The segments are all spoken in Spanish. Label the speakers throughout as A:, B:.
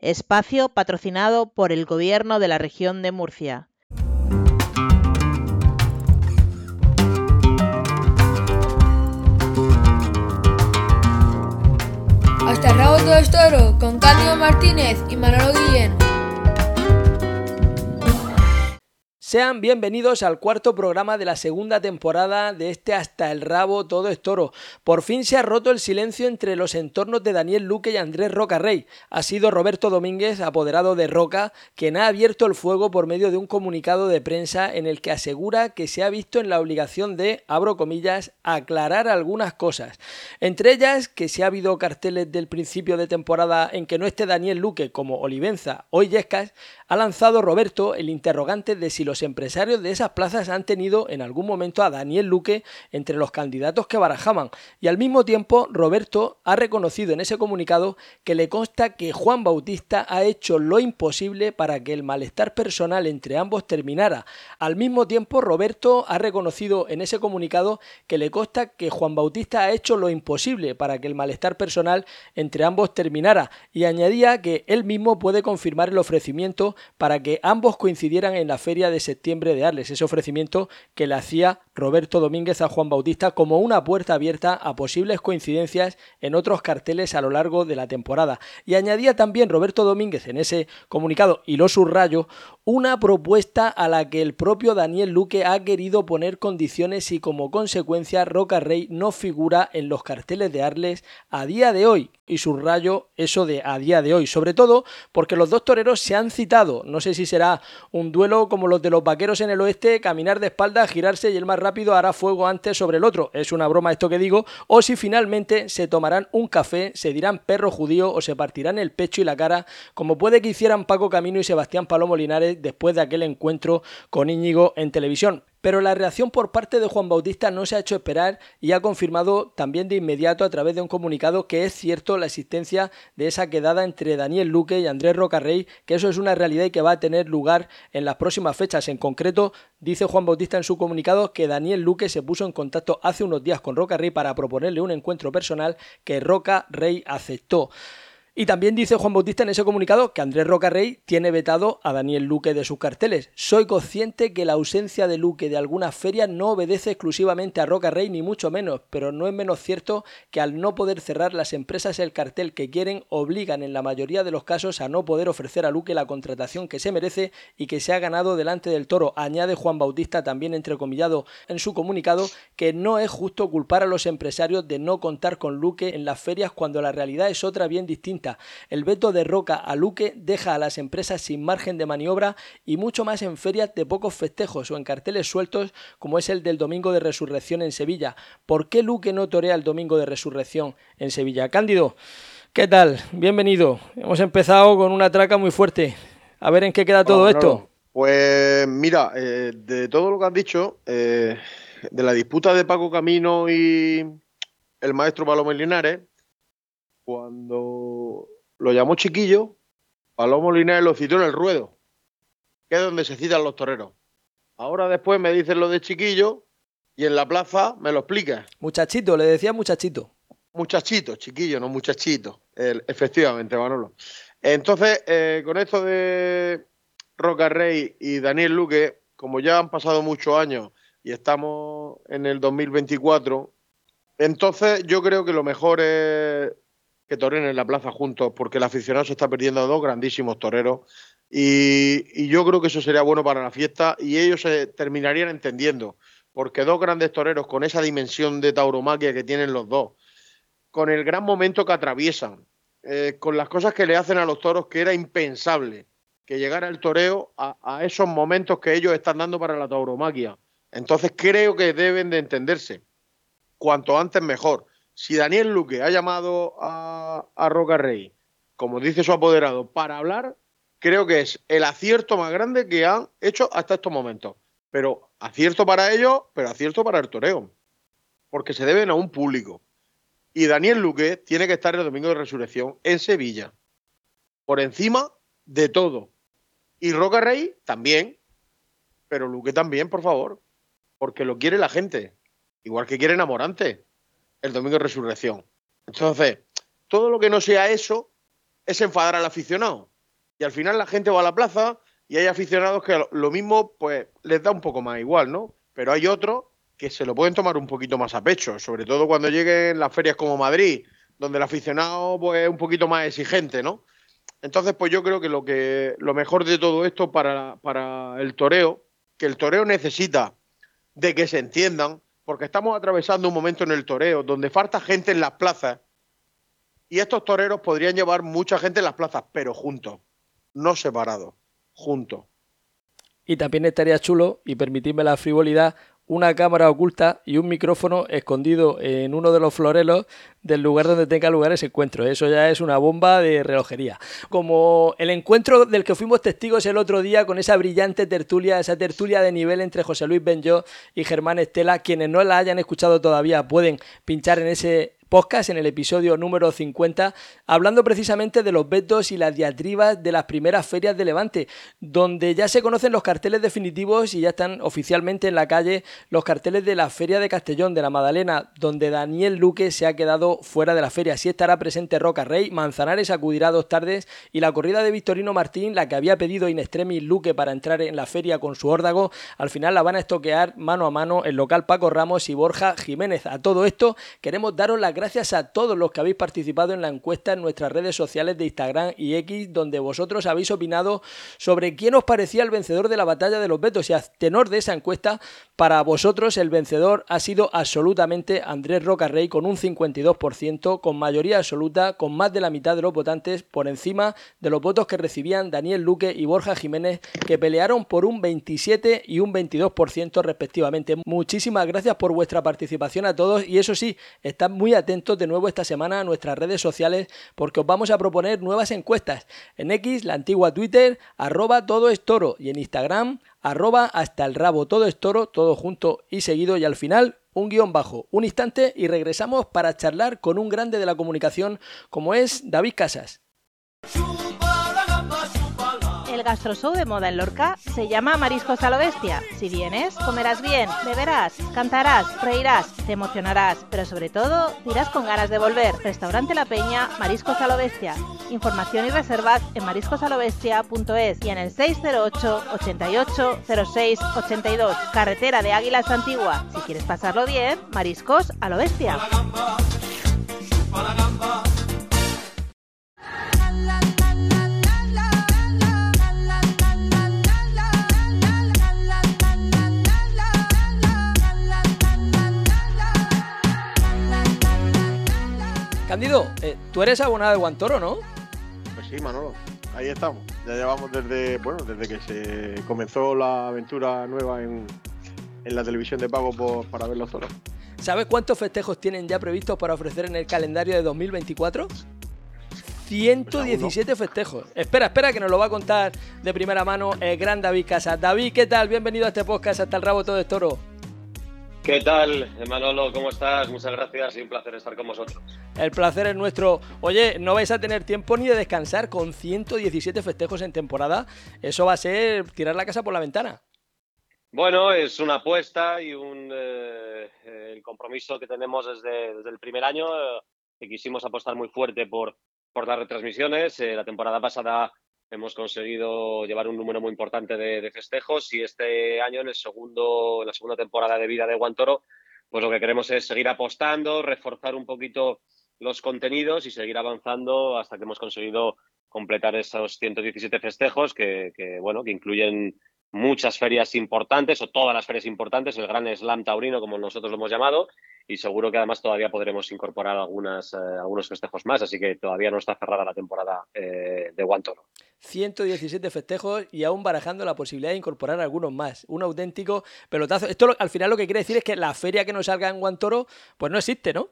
A: espacio patrocinado por el Gobierno de la región de Murcia.
B: Hasta el rabo todo toro con Cándido Martínez y Manolo Guillén.
C: Sean bienvenidos al cuarto programa de la segunda temporada de este Hasta el Rabo Todo es Toro. Por fin se ha roto el silencio entre los entornos de Daniel Luque y Andrés Roca Rey. Ha sido Roberto Domínguez, apoderado de Roca, quien ha abierto el fuego por medio de un comunicado de prensa en el que asegura que se ha visto en la obligación de, abro comillas, aclarar algunas cosas. Entre ellas, que si ha habido carteles del principio de temporada en que no esté Daniel Luque como Olivenza o Illescas, ha lanzado Roberto el interrogante de si los empresarios de esas plazas han tenido en algún momento a Daniel Luque entre los candidatos que barajaban. Y al mismo tiempo, Roberto ha reconocido en ese comunicado que le consta que Juan Bautista ha hecho lo imposible para que el malestar personal entre ambos terminara. Al mismo tiempo, Roberto ha reconocido en ese comunicado que le consta que Juan Bautista ha hecho lo imposible para que el malestar personal entre ambos terminara y añadía que él mismo puede confirmar el ofrecimiento para que ambos coincidieran en la feria de septiembre de Arles, ese ofrecimiento que le hacía Roberto Domínguez a Juan Bautista como una puerta abierta a posibles coincidencias en otros carteles a lo largo de la temporada. Y añadía también Roberto Domínguez en ese comunicado, y lo subrayo, una propuesta a la que el propio Daniel Luque ha querido poner condiciones y como consecuencia Roca Rey no figura en los carteles de Arles a día de hoy. Y subrayo eso de a día de hoy, sobre todo porque los dos toreros se han citado. No sé si será un duelo como los de los vaqueros en el oeste, caminar de espalda, girarse y el más rápido hará fuego antes sobre el otro. Es una broma esto que digo. O si finalmente se tomarán un café, se dirán perro judío o se partirán el pecho y la cara, como puede que hicieran Paco Camino y Sebastián Palomo Linares después de aquel encuentro con Íñigo en televisión. Pero la reacción por parte de Juan Bautista no se ha hecho esperar y ha confirmado también de inmediato a través de un comunicado que es cierto la existencia de esa quedada entre Daniel Luque y Andrés Rocarrey, que eso es una realidad y que va a tener lugar en las próximas fechas. En concreto, dice Juan Bautista en su comunicado que Daniel Luque se puso en contacto hace unos días con Rocarrey para proponerle un encuentro personal que Roca Rey aceptó. Y también dice Juan Bautista en ese comunicado que Andrés Rocarrey tiene vetado a Daniel Luque de sus carteles. Soy consciente que la ausencia de Luque de algunas ferias no obedece exclusivamente a Rocarrey ni mucho menos, pero no es menos cierto que al no poder cerrar las empresas el cartel que quieren obligan en la mayoría de los casos a no poder ofrecer a Luque la contratación que se merece y que se ha ganado delante del toro. Añade Juan Bautista también entrecomillado en su comunicado que no es justo culpar a los empresarios de no contar con Luque en las ferias cuando la realidad es otra bien distinta el veto de Roca a Luque deja a las empresas sin margen de maniobra y mucho más en ferias de pocos festejos o en carteles sueltos como es el del Domingo de Resurrección en Sevilla. ¿Por qué Luque no torea el Domingo de Resurrección en Sevilla? Cándido, ¿qué tal? Bienvenido. Hemos empezado con una traca muy fuerte. A ver en qué queda todo esto.
D: Pues mira, eh, de todo lo que has dicho, eh, de la disputa de Paco Camino y el maestro Paloma Linares, cuando lo llamó chiquillo, Palomo Linares lo citó en el ruedo, que es donde se citan los toreros. Ahora después me dicen lo de chiquillo y en la plaza me lo explica.
C: Muchachito, le decía muchachito.
D: Muchachito, chiquillo, no muchachito. efectivamente, Manolo. Entonces, eh, con esto de Roca Rey y Daniel Luque, como ya han pasado muchos años y estamos en el 2024, entonces yo creo que lo mejor es que toren en la plaza juntos, porque el aficionado se está perdiendo a dos grandísimos toreros. Y, yo creo que eso sería bueno para la fiesta y ellos se terminarían entendiendo, porque dos grandes toreros con esa dimensión de tauromaquia que tienen los dos, con el gran momento que atraviesan, eh, con las cosas que le hacen a los toros que era impensable que llegara el toreo a, a esos momentos que ellos están dando para la tauromaquia. Entonces creo que deben de entenderse. Cuanto antes mejor si Daniel Luque ha llamado a, Roca Rey, como dice su apoderado, para hablar, creo que es el acierto más grande que han hecho hasta estos momentos. Pero acierto para ellos, pero acierto para el toreo. Porque se deben a un público. Y Daniel Luque tiene que estar el domingo de resurrección en Sevilla. Por encima de todo. Y Roca Rey también. Pero Luque también, por favor. Porque lo quiere la gente. Igual que quiere Enamorante el domingo de resurrección. Entonces, todo lo que no sea eso, es enfadar al aficionado. Y al final la gente va a la plaza y hay aficionados que lo mismo pues les da un poco más igual, ¿no? Pero hay otros que se lo pueden tomar un poquito más a pecho, sobre todo cuando lleguen las ferias como Madrid, donde el aficionado pues, es un poquito más exigente, ¿no? Entonces, pues yo creo que lo que lo mejor de todo esto para, para el toreo, que el toreo necesita de que se entiendan, porque estamos atravesando un momento en el toreo donde falta gente en las plazas y estos toreros podrían llevar mucha gente en las plazas, pero juntos, no separados, juntos.
C: Y también estaría chulo, y permitidme la frivolidad, una cámara oculta y un micrófono escondido en uno de los florelos del lugar donde tenga lugar ese encuentro. Eso ya es una bomba de relojería. Como el encuentro del que fuimos testigos el otro día con esa brillante tertulia, esa tertulia de nivel entre José Luis Benjó y Germán Estela. Quienes no la hayan escuchado todavía pueden pinchar en ese podcast en el episodio número 50, hablando precisamente de los vetos y las diatribas de las primeras ferias de Levante, donde ya se conocen los carteles definitivos y ya están oficialmente en la calle los carteles de la Feria de Castellón de la Madalena, donde Daniel Luque se ha quedado fuera de la feria. Sí estará presente Roca Rey, Manzanares acudirá dos tardes y la corrida de Victorino Martín, la que había pedido in extremis Luque para entrar en la feria con su órdago, al final la van a estoquear mano a mano el local Paco Ramos y Borja Jiménez. A todo esto queremos daros las gracias a todos los que habéis participado en la encuesta en nuestras redes sociales de Instagram y X, donde vosotros habéis opinado sobre quién os parecía el vencedor de la batalla de los vetos. Y a tenor de esa encuesta, para vosotros el vencedor ha sido absolutamente Andrés Rocarrey con un 52%, con mayoría absoluta, con más de la mitad de los votantes por encima de los votos que recibían Daniel Luque y Borja Jiménez, que pelearon por un 27 y un 22% respectivamente. Muchísimas gracias por vuestra participación a todos y eso sí, están muy atentos atentos de nuevo esta semana a nuestras redes sociales porque os vamos a proponer nuevas encuestas. En X, la antigua Twitter, arroba todo es toro y en Instagram, arroba hasta el rabo todo es toro, todo junto y seguido y al final un guion bajo. Un instante y regresamos para charlar con un grande de la comunicación como es David Casas.
A: Gastroshow de moda en Lorca se llama Mariscos a lo Bestia. Si vienes, comerás bien, beberás, cantarás, reirás, te emocionarás, pero sobre todo, dirás con ganas de volver. Restaurante La Peña, Mariscos a lo Bestia. Información y reservas en mariscosalobestia.es y en el 608 88 06 82. Carretera de Águilas Antigua. Si quieres pasarlo bien, Mariscos a lo Bestia.
C: Eh, tú eres abonado de Guantoro, ¿no?
D: Pues sí, Manolo. Ahí estamos. Ya llevamos desde, bueno, desde que se comenzó la aventura nueva en, la televisión de pago para ver los toros.
C: ¿Sabes cuántos festejos tienen ya previstos para ofrecer en el calendario de 2024? 117 pues festejos. Espera, espera, que nos lo va a contar de primera mano el gran David Casas. David, ¿qué tal? Bienvenido a este podcast hasta el rabo todo es toro.
E: ¿Qué tal, Manolo? ¿Cómo estás? Muchas gracias y un placer estar con vosotros.
C: El placer es nuestro. Oye, no vais a tener tiempo ni de descansar con 117 festejos en temporada. Eso va a ser tirar la casa por la ventana.
E: Bueno, es una apuesta y un eh, el compromiso que tenemos desde, desde el primer año, eh, que quisimos apostar muy fuerte por, por las retransmisiones. Eh, la temporada pasada hemos conseguido llevar un número muy importante de, festejos y este año en el segundo en la segunda temporada de vida de Guantoro pues lo que queremos es seguir apostando reforzar un poquito los contenidos y seguir avanzando hasta que hemos conseguido completar esos 117 festejos que, bueno que incluyen muchas ferias importantes o todas las ferias importantes el gran slam taurino como nosotros lo hemos llamado y seguro que además todavía podremos incorporar algunas, eh, algunos festejos más, así que todavía no está cerrada la temporada eh, de Guantoro.
C: 117 festejos y aún barajando la posibilidad de incorporar algunos más. Un auténtico pelotazo. Esto al final lo que quiere decir es que la feria que nos salga en Guantoro, pues no existe, ¿no?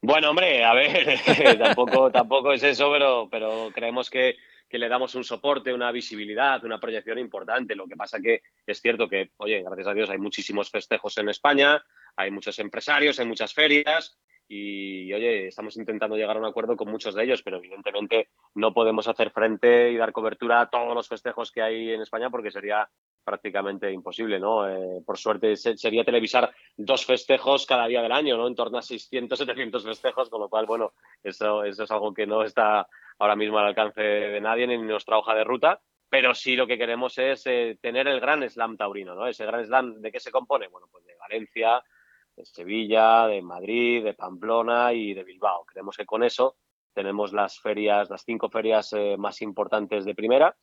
E: Bueno, hombre, a ver, tampoco, tampoco es eso, pero, pero creemos que, que le damos un soporte, una visibilidad, una proyección importante. Lo que pasa que es cierto que, oye, gracias a Dios hay muchísimos festejos en España, hay muchos empresarios, hay muchas ferias y, oye, estamos intentando llegar a un acuerdo con muchos de ellos, pero evidentemente no podemos hacer frente y dar cobertura a todos los festejos que hay en España porque sería prácticamente imposible, ¿no? Eh, por suerte sería televisar dos festejos cada día del año, ¿no? En torno a 600, 700 festejos, con lo cual, bueno, eso, eso es algo que no está ahora mismo al alcance de nadie ni en nuestra hoja de ruta, pero sí lo que queremos es eh, tener el gran slam taurino, ¿no? Ese gran slam, ¿de qué se compone? Bueno, pues de Valencia, de Sevilla, de Madrid, de Pamplona y de Bilbao. Creemos que con eso tenemos las ferias, las cinco ferias eh, más importantes de primera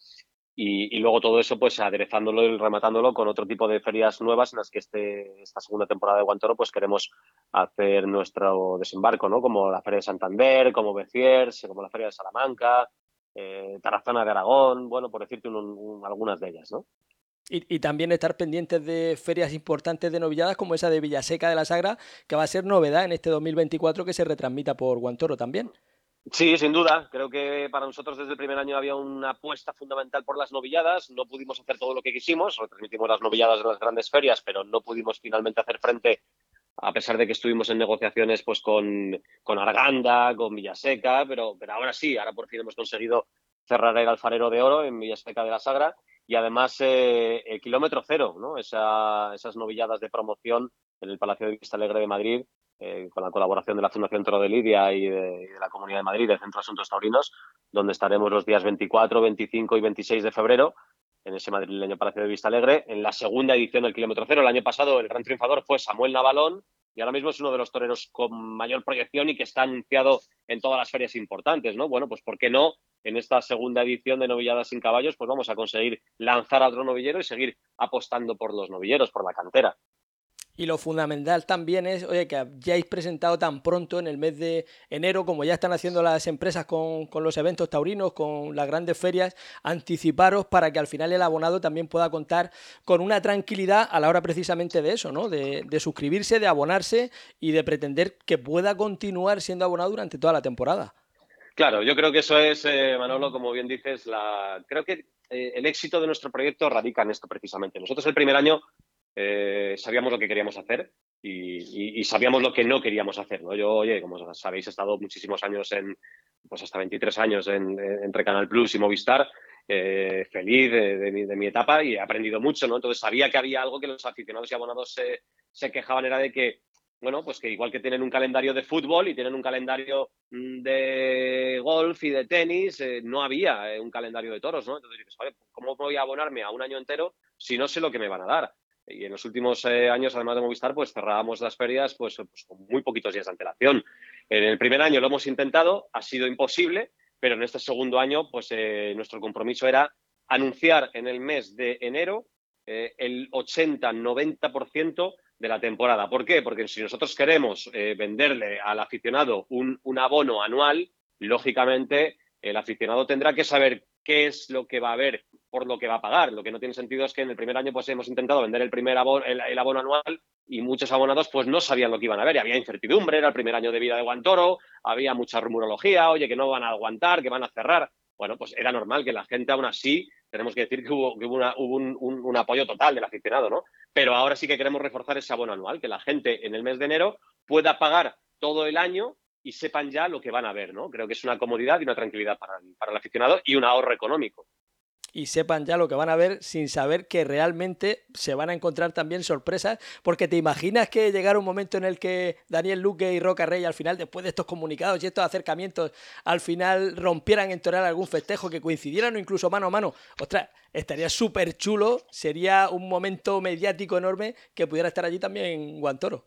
E: y, luego todo eso, pues aderezándolo y rematándolo con otro tipo de ferias nuevas en las que este, esta segunda temporada de Guantoro, pues queremos hacer nuestro desembarco, ¿no? Como la Feria de Santander, como Beciers, como la Feria de Salamanca, eh, Tarazona de Aragón, bueno, por decirte algunas de ellas, ¿no?
C: Y, también estar pendientes de ferias importantes de novilladas como esa de Villaseca de la Sagra, que va a ser novedad en este 2024 que se retransmita por Guantoro también.
E: Sí, sin duda. Creo que para nosotros desde el primer año había una apuesta fundamental por las novilladas. No pudimos hacer todo lo que quisimos. Retransmitimos las novilladas de las grandes ferias, pero no pudimos finalmente hacer frente, a pesar de que estuvimos en negociaciones pues con, con Arganda, con Villaseca, pero, pero ahora sí, ahora por fin hemos conseguido cerrar el alfarero de oro en Villaseca de la Sagra y además eh, el kilómetro cero, ¿no? esas novilladas de promoción en el Palacio de Vista Alegre de Madrid eh, con la colaboración de la Fundación Toro de Lidia y de, la Comunidad de Madrid, del Centro de Asuntos Taurinos, donde estaremos los días 24, 25 y 26 de febrero en ese madrileño Palacio de Vista Alegre, en la segunda edición del Kilómetro Cero. El año pasado el gran triunfador fue Samuel Navalón y ahora mismo es uno de los toreros con mayor proyección y que está anunciado en todas las ferias importantes, ¿no? Bueno, pues ¿por qué no? En esta segunda edición de Novilladas sin Caballos, pues vamos a conseguir lanzar a otro novillero y seguir apostando por los novilleros, por la cantera.
C: Y lo fundamental también es, oye, que hayáis presentado tan pronto en el mes de enero, como ya están haciendo las empresas con, los eventos taurinos, con las grandes ferias, anticiparos para que al final el abonado también pueda contar con una tranquilidad a la hora precisamente de eso, ¿no? De, suscribirse, de abonarse y de pretender que pueda continuar siendo abonado durante toda la temporada.
E: Claro, yo creo que eso es, eh, Manolo, como bien dices, la... creo que eh, el éxito de nuestro proyecto radica en esto precisamente. Nosotros el primer año eh, sabíamos lo que queríamos hacer y, sabíamos lo que no queríamos hacer. ¿no? Yo, oye, como sabéis, he estado muchísimos años en, pues hasta 23 años en, entre Canal Plus y Movistar, eh, feliz de, mi, etapa y he aprendido mucho, ¿no? Entonces sabía que había algo que los aficionados y abonados se, quejaban, era de que bueno, pues que igual que tienen un calendario de fútbol y tienen un calendario mm, de golf y de tenis, eh, no había un calendario de toros, ¿no? Entonces dices, ¿cómo voy a abonarme a un año entero si no sé lo que me van a dar? Y en los últimos eh, años, además de Movistar, pues cerrábamos las ferias pues, pues, con muy poquitos días de antelación. En el primer año lo hemos intentado, ha sido imposible, pero en este segundo año, pues eh, nuestro compromiso era anunciar en el mes de enero eh, el 80-90% de la temporada. ¿Por qué? Porque si nosotros queremos venderle al aficionado un, un abono anual, lógicamente el aficionado tendrá que saber qué es lo que va a haber por lo que va a pagar. Lo que no tiene sentido es que en el primer año pues hemos intentado vender el primer abono, el, abono anual y muchos abonados pues no sabían lo que iban a ver. Había incertidumbre, era el primer año de vida de Guantoro, había mucha rumorología, oye, que no van a aguantar, que van a cerrar. Bueno, pues era normal que la gente aún así, tenemos que decir que hubo, un, un, apoyo total del aficionado, ¿no? Pero ahora sí que queremos reforzar ese abono anual, que la gente en el mes de enero pueda pagar todo el año y sepan ya lo que van a ver, ¿no? Creo que es una comodidad y una tranquilidad para para el aficionado y un ahorro económico
C: y sepan ya lo que van a ver sin saber que realmente se van a encontrar también sorpresas, porque te imaginas que llegara un momento en el que Daniel Luque y Roca Rey al final, después de estos comunicados y estos acercamientos, al final rompieran en torear algún festejo que coincidieran o incluso mano a mano. Ostras, estaría súper chulo, sería un momento mediático enorme que pudiera estar allí también en Guantoro.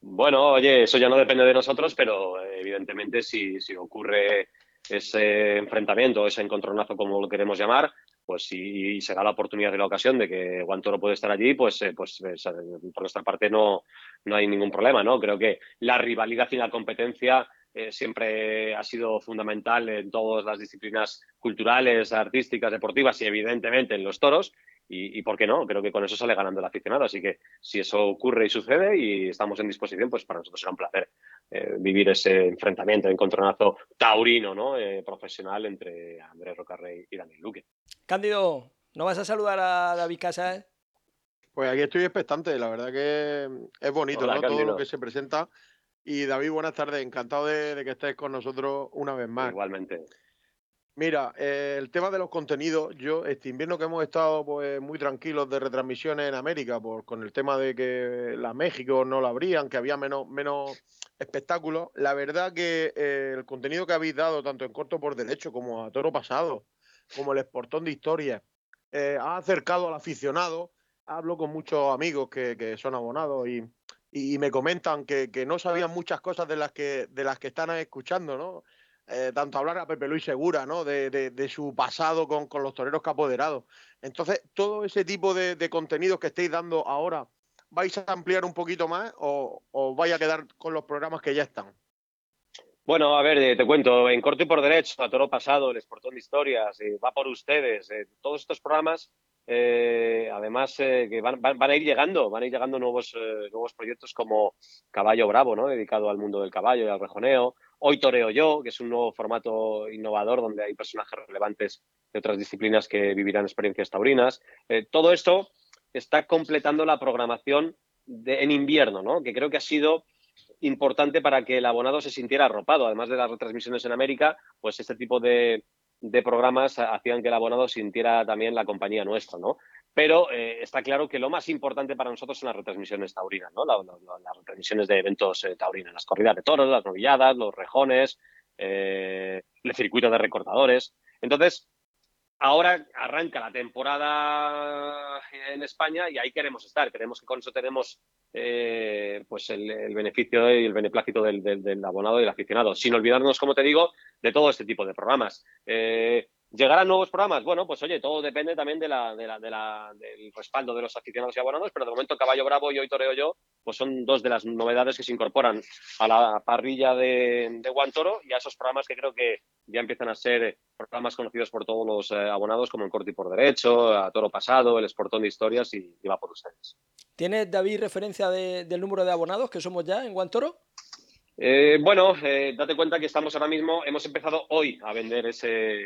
E: Bueno, oye, eso ya no depende de nosotros, pero evidentemente si, si ocurre ese enfrentamiento, ese encontronazo, como lo queremos llamar, pues si se da la oportunidad y la ocasión de que Guantoro puede estar allí, pues, eh, pues eh, por nuestra parte no, no hay ningún problema, ¿no? Creo que la rivalidad y la competencia eh, siempre ha sido fundamental en todas las disciplinas culturales, artísticas, deportivas y evidentemente en los toros. Y, por qué no, creo que con eso sale ganando el aficionado. Así que si eso ocurre y sucede y estamos en disposición, pues para nosotros será un placer eh, vivir ese enfrentamiento, encontronazo taurino, ¿no? Eh, profesional entre Andrés Rocarrey y Daniel Luque.
C: Cándido, ¿no vas a saludar a David Casas?
D: Pues aquí estoy expectante, la verdad que es bonito ¿no? todo lo que se presenta. Y David, buenas tardes, encantado de, de, que estés con nosotros una vez más.
E: Igualmente.
D: Mira, eh, el tema de los contenidos, yo este invierno que hemos estado pues muy tranquilos de retransmisiones en América, por, con el tema de que la México no la abrían, que había menos, menos espectáculos, la verdad que eh, el contenido que habéis dado, tanto en corto por derecho como a toro pasado, como el esportón de historia, eh, ha acercado al aficionado. Hablo con muchos amigos que, que son abonados y, y me comentan que, que, no sabían muchas cosas de las que, de las que están escuchando, ¿no? Eh, tanto hablar a Pepe Luis Segura, ¿no? De, su pasado con, los toreros que ha apoderado. Entonces, todo ese tipo de, contenidos que estáis dando ahora, ¿vais a ampliar un poquito más o, vais a quedar con los programas que ya están?
E: Bueno, a ver, eh, te cuento, en corto y por derecho, a toro pasado, el Esportón de Historias, eh, va por ustedes, todos estos programas, eh, además que van, a ir llegando, van a ir llegando nuevos, nuevos proyectos como Caballo Bravo, ¿no? Dedicado al mundo del caballo y al rejoneo, Hoy Toreo Yo, que es un nuevo formato innovador donde hay personajes relevantes de otras disciplinas que vivirán experiencias taurinas. todo esto está completando la programación en invierno, ¿no? Que creo que ha sido importante para que el abonado se sintiera arropado. Además de las retransmisiones en América, pues este tipo de, de programas hacían que el abonado sintiera también la compañía nuestra, ¿no? Pero eh, está claro que lo más importante para nosotros son las retransmisiones taurinas, ¿no? La, la, las retransmisiones de eventos eh, taurinos, las corridas de toros, las novilladas, los rejones, eh, el circuito de recortadores. Entonces, ahora arranca la temporada en España y ahí queremos estar. Queremos que con eso tenemos eh, pues el, beneficio y el beneplácito del, abonado y del aficionado, sin olvidarnos, como te digo, de todo este tipo de programas. Eh, ¿Llegarán nuevos programas? Bueno, pues oye, todo depende también del respaldo de los aficionados y abonados, pero de momento Caballo Bravo y Hoy Toreo Yo, pues son dos de las novedades que se incorporan a la parrilla de, de Guantoro y a esos programas que creo que ya empiezan a ser programas conocidos por todos los eh, abonados, como el Corte y por Derecho, a Toro Pasado, el Esportón de Historias y, y va por ustedes.
C: ¿Tienes, David, referencia de, del número de abonados que somos ya en Guantoro?
E: Eh, bueno, eh, date cuenta que estamos ahora mismo, hemos empezado hoy a vender ese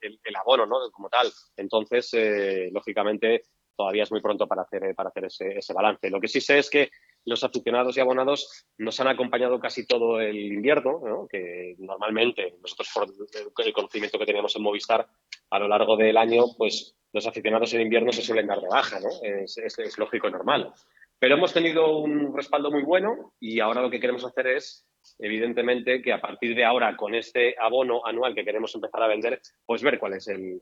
E: el, abono, ¿no? Como tal. Entonces, eh, lógicamente, todavía es muy pronto para hacer, para hacer ese, ese, balance. Lo que sí sé es que los aficionados y abonados nos han acompañado casi todo el invierno, ¿no? que normalmente nosotros por el conocimiento que teníamos en Movistar a lo largo del año, pues los aficionados en invierno se suelen dar de baja, ¿no? es, es, es lógico y normal. Pero hemos tenido un respaldo muy bueno y ahora lo que queremos hacer es evidentemente que a partir de ahora, con este abono anual que queremos empezar a vender, pues ver cuál es el,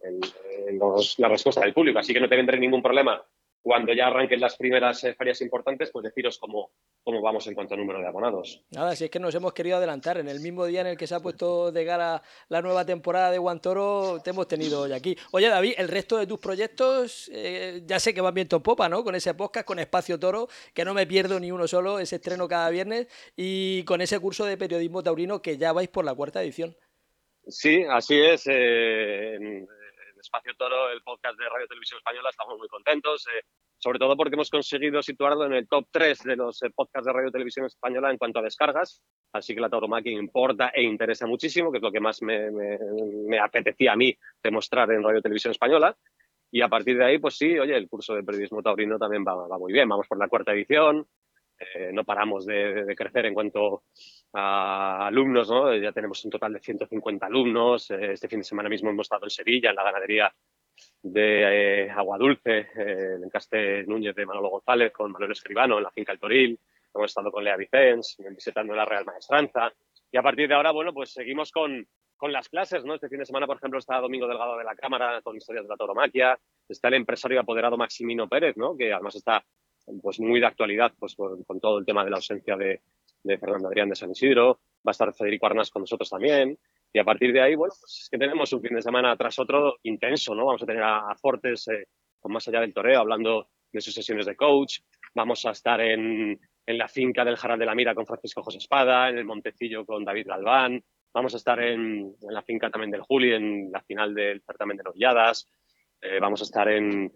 E: la respuesta del público. Así que no te vendré ningún problema cuando ya arranquen las primeras eh, ferias importantes, pues deciros cómo, cómo vamos en cuanto a número de abonados.
C: Nada, si es que nos hemos querido adelantar. En el mismo día en el que se ha puesto de cara la nueva temporada de Guantoro, te hemos tenido hoy aquí. Oye, David, el resto de tus proyectos, eh, ya sé que van viento en popa, ¿no? Con ese podcast, con Espacio Toro, que no me pierdo ni uno solo, ese estreno cada viernes, y con ese curso de periodismo taurino que ya vais por la cuarta edición.
E: Sí, así es. Eh, en, Espacio Toro, el podcast de Radio Televisión Española, estamos muy contentos, eh, sobre todo porque hemos conseguido situarlo en el top 3 de los eh, podcasts de Radio Televisión Española en cuanto a descargas, así que la tauromaquia importa e interesa muchísimo, que es lo que más me, apetecía a mí demostrar en Radio Televisión Española. Y a partir de ahí, pues sí, oye, el curso de periodismo taurino también va, va muy bien. Vamos por la cuarta edición, eh, no paramos de, de, crecer en cuanto a alumnos, ¿no? Ya tenemos un total de 150 alumnos. Eh, este fin de semana mismo hemos estado en Sevilla, en la ganadería de eh, Agua Dulce, eh, en Encaste Núñez de Manolo González, con Manuel Escribano, en la finca El Toril. Hemos estado con Lea Vicens, visitando la Real Maestranza. Y a partir de ahora, bueno, pues seguimos con, con las clases, ¿no? Este fin de semana, por ejemplo, está Domingo Delgado de la Cámara con historias de la tauromaquia. Está el empresario apoderado Maximino Pérez, ¿no? Que además está pues muy de actualidad pues con, con todo el tema de la ausencia de, de, Fernando Adrián de San Isidro, va a estar Federico Arnas con nosotros también, y a partir de ahí, bueno, pues es que tenemos un fin de semana tras otro intenso, ¿no? Vamos a tener a, Fortes eh, con más allá del toreo, hablando de sus sesiones de coach, vamos a estar en, en la finca del Jaral de la Mira con Francisco José Espada, en el Montecillo con David Galván, vamos a estar en, en la finca también del Juli, en la final del certamen de novilladas, eh, vamos a estar en,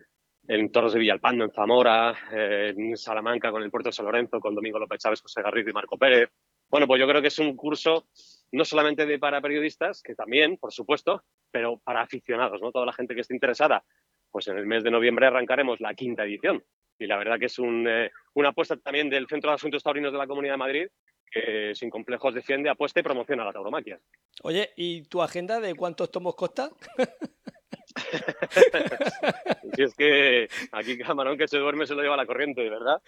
E: en Toros de Villalpando, en Zamora, en Salamanca con el Puerto de San Lorenzo, con Domingo López Chávez, José Garrido y Marco Pérez. Bueno, pues yo creo que es un curso no solamente de para periodistas, que también, por supuesto, pero para aficionados, ¿no? Toda la gente que esté interesada. Pues en el mes de noviembre arrancaremos la quinta edición. Y la verdad que es un, eh, una apuesta también del Centro de Asuntos Taurinos de la Comunidad de Madrid, que sin complejos defiende, apuesta y promociona la tauromaquia.
C: Oye, ¿y tu agenda de cuántos tomos consta?
E: si es que aquí camarón que se duerme se lo lleva la corriente, ¿verdad?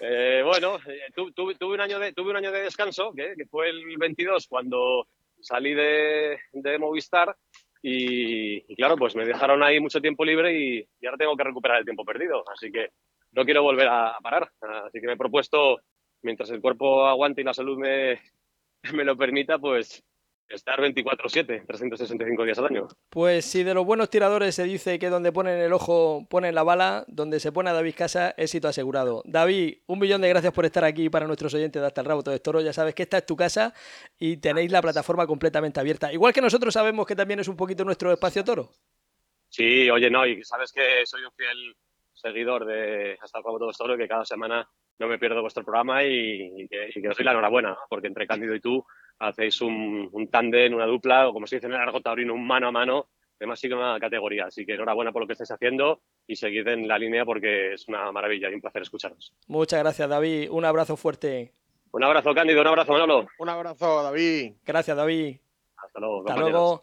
E: Eh, bueno, eh, tuve, un año de, tuve un año de descanso, que, fue el 22, cuando salí de, Movistar y, claro, pues me dejaron ahí mucho tiempo libre y, ahora tengo que recuperar el tiempo perdido. Así que no quiero volver a, parar. Así que me he propuesto, mientras el cuerpo aguante y la salud me, me lo permita, pues estar 24/7, 365 días al año.
C: Pues si de los buenos tiradores se dice que donde ponen el ojo ponen la bala, donde se pone a David Casa, éxito asegurado. David, un millón de gracias por estar aquí para nuestros oyentes de Hasta el Rabo de Toro. Ya sabes que esta es tu casa y tenéis la plataforma completamente abierta. Igual que nosotros sabemos que también es un poquito nuestro espacio toro.
E: Sí, oye, no, y sabes que soy un fiel seguidor de Hasta el Rabo de Toro, que cada semana no me pierdo vuestro programa y, que, y que os doy la enhorabuena, porque entre Cándido y tú hacéis un, un tándem, una dupla, o como se dice en el argot taurino, un mano a mano de máxima categoría. Así que enhorabuena por lo que estáis haciendo y seguid en la línea porque es una maravilla y un placer escucharos.
C: Muchas gracias, David. Un abrazo fuerte.
E: Un abrazo, Cándido. Un abrazo, Manolo.
D: Un abrazo, David.
C: Gracias, David.
E: Hasta luego.
C: Hasta luego.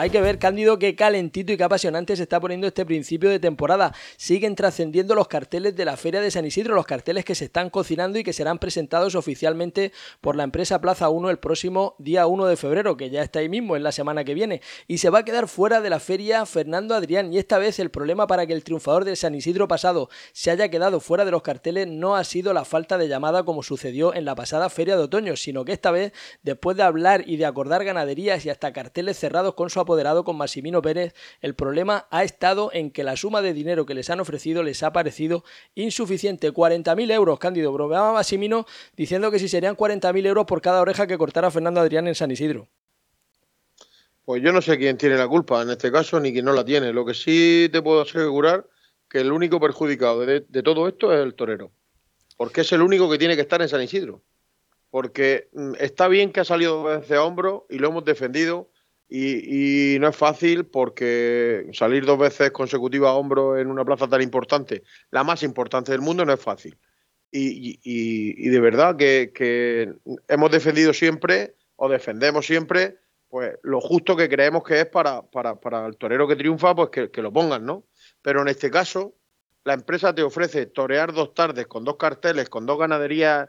C: Hay que ver, Cándido, qué calentito y qué apasionante se está poniendo este principio de temporada. Siguen trascendiendo los carteles de la Feria de San Isidro, los carteles que se están cocinando y que serán presentados oficialmente por la empresa Plaza 1 el próximo día 1 de febrero, que ya está ahí mismo, en la semana que viene. Y se va a quedar fuera de la feria Fernando Adrián. Y esta vez el problema para que el triunfador de San Isidro pasado se haya quedado fuera de los carteles no ha sido la falta de llamada como sucedió en la pasada feria de otoño, sino que esta vez, después de hablar y de acordar ganaderías y hasta carteles cerrados con su con Massimino Pérez, el problema ha estado en que la suma de dinero que les han ofrecido les ha parecido insuficiente. 40.000 euros, Cándido. Bromeaba Massimino diciendo que si serían 40.000 euros por cada oreja que cortara Fernando Adrián en San Isidro.
D: Pues yo no sé quién tiene la culpa en este caso ni quién no la tiene. Lo que sí te puedo asegurar que el único perjudicado de, de todo esto es el torero. Porque es el único que tiene que estar en San Isidro porque mm, está bien que ha salido a hombro y lo hemos defendido, y, no es fácil porque salir dos veces consecutivas a hombro en una plaza tan importante, la más importante del mundo, no es fácil. Y, de verdad que, hemos defendido siempre o defendemos siempre pues lo justo que creemos que es para, para, el torero que triunfa, pues que, que, lo pongan, ¿no? Pero en este caso, la empresa te ofrece torear dos tardes con dos carteles, con dos ganaderías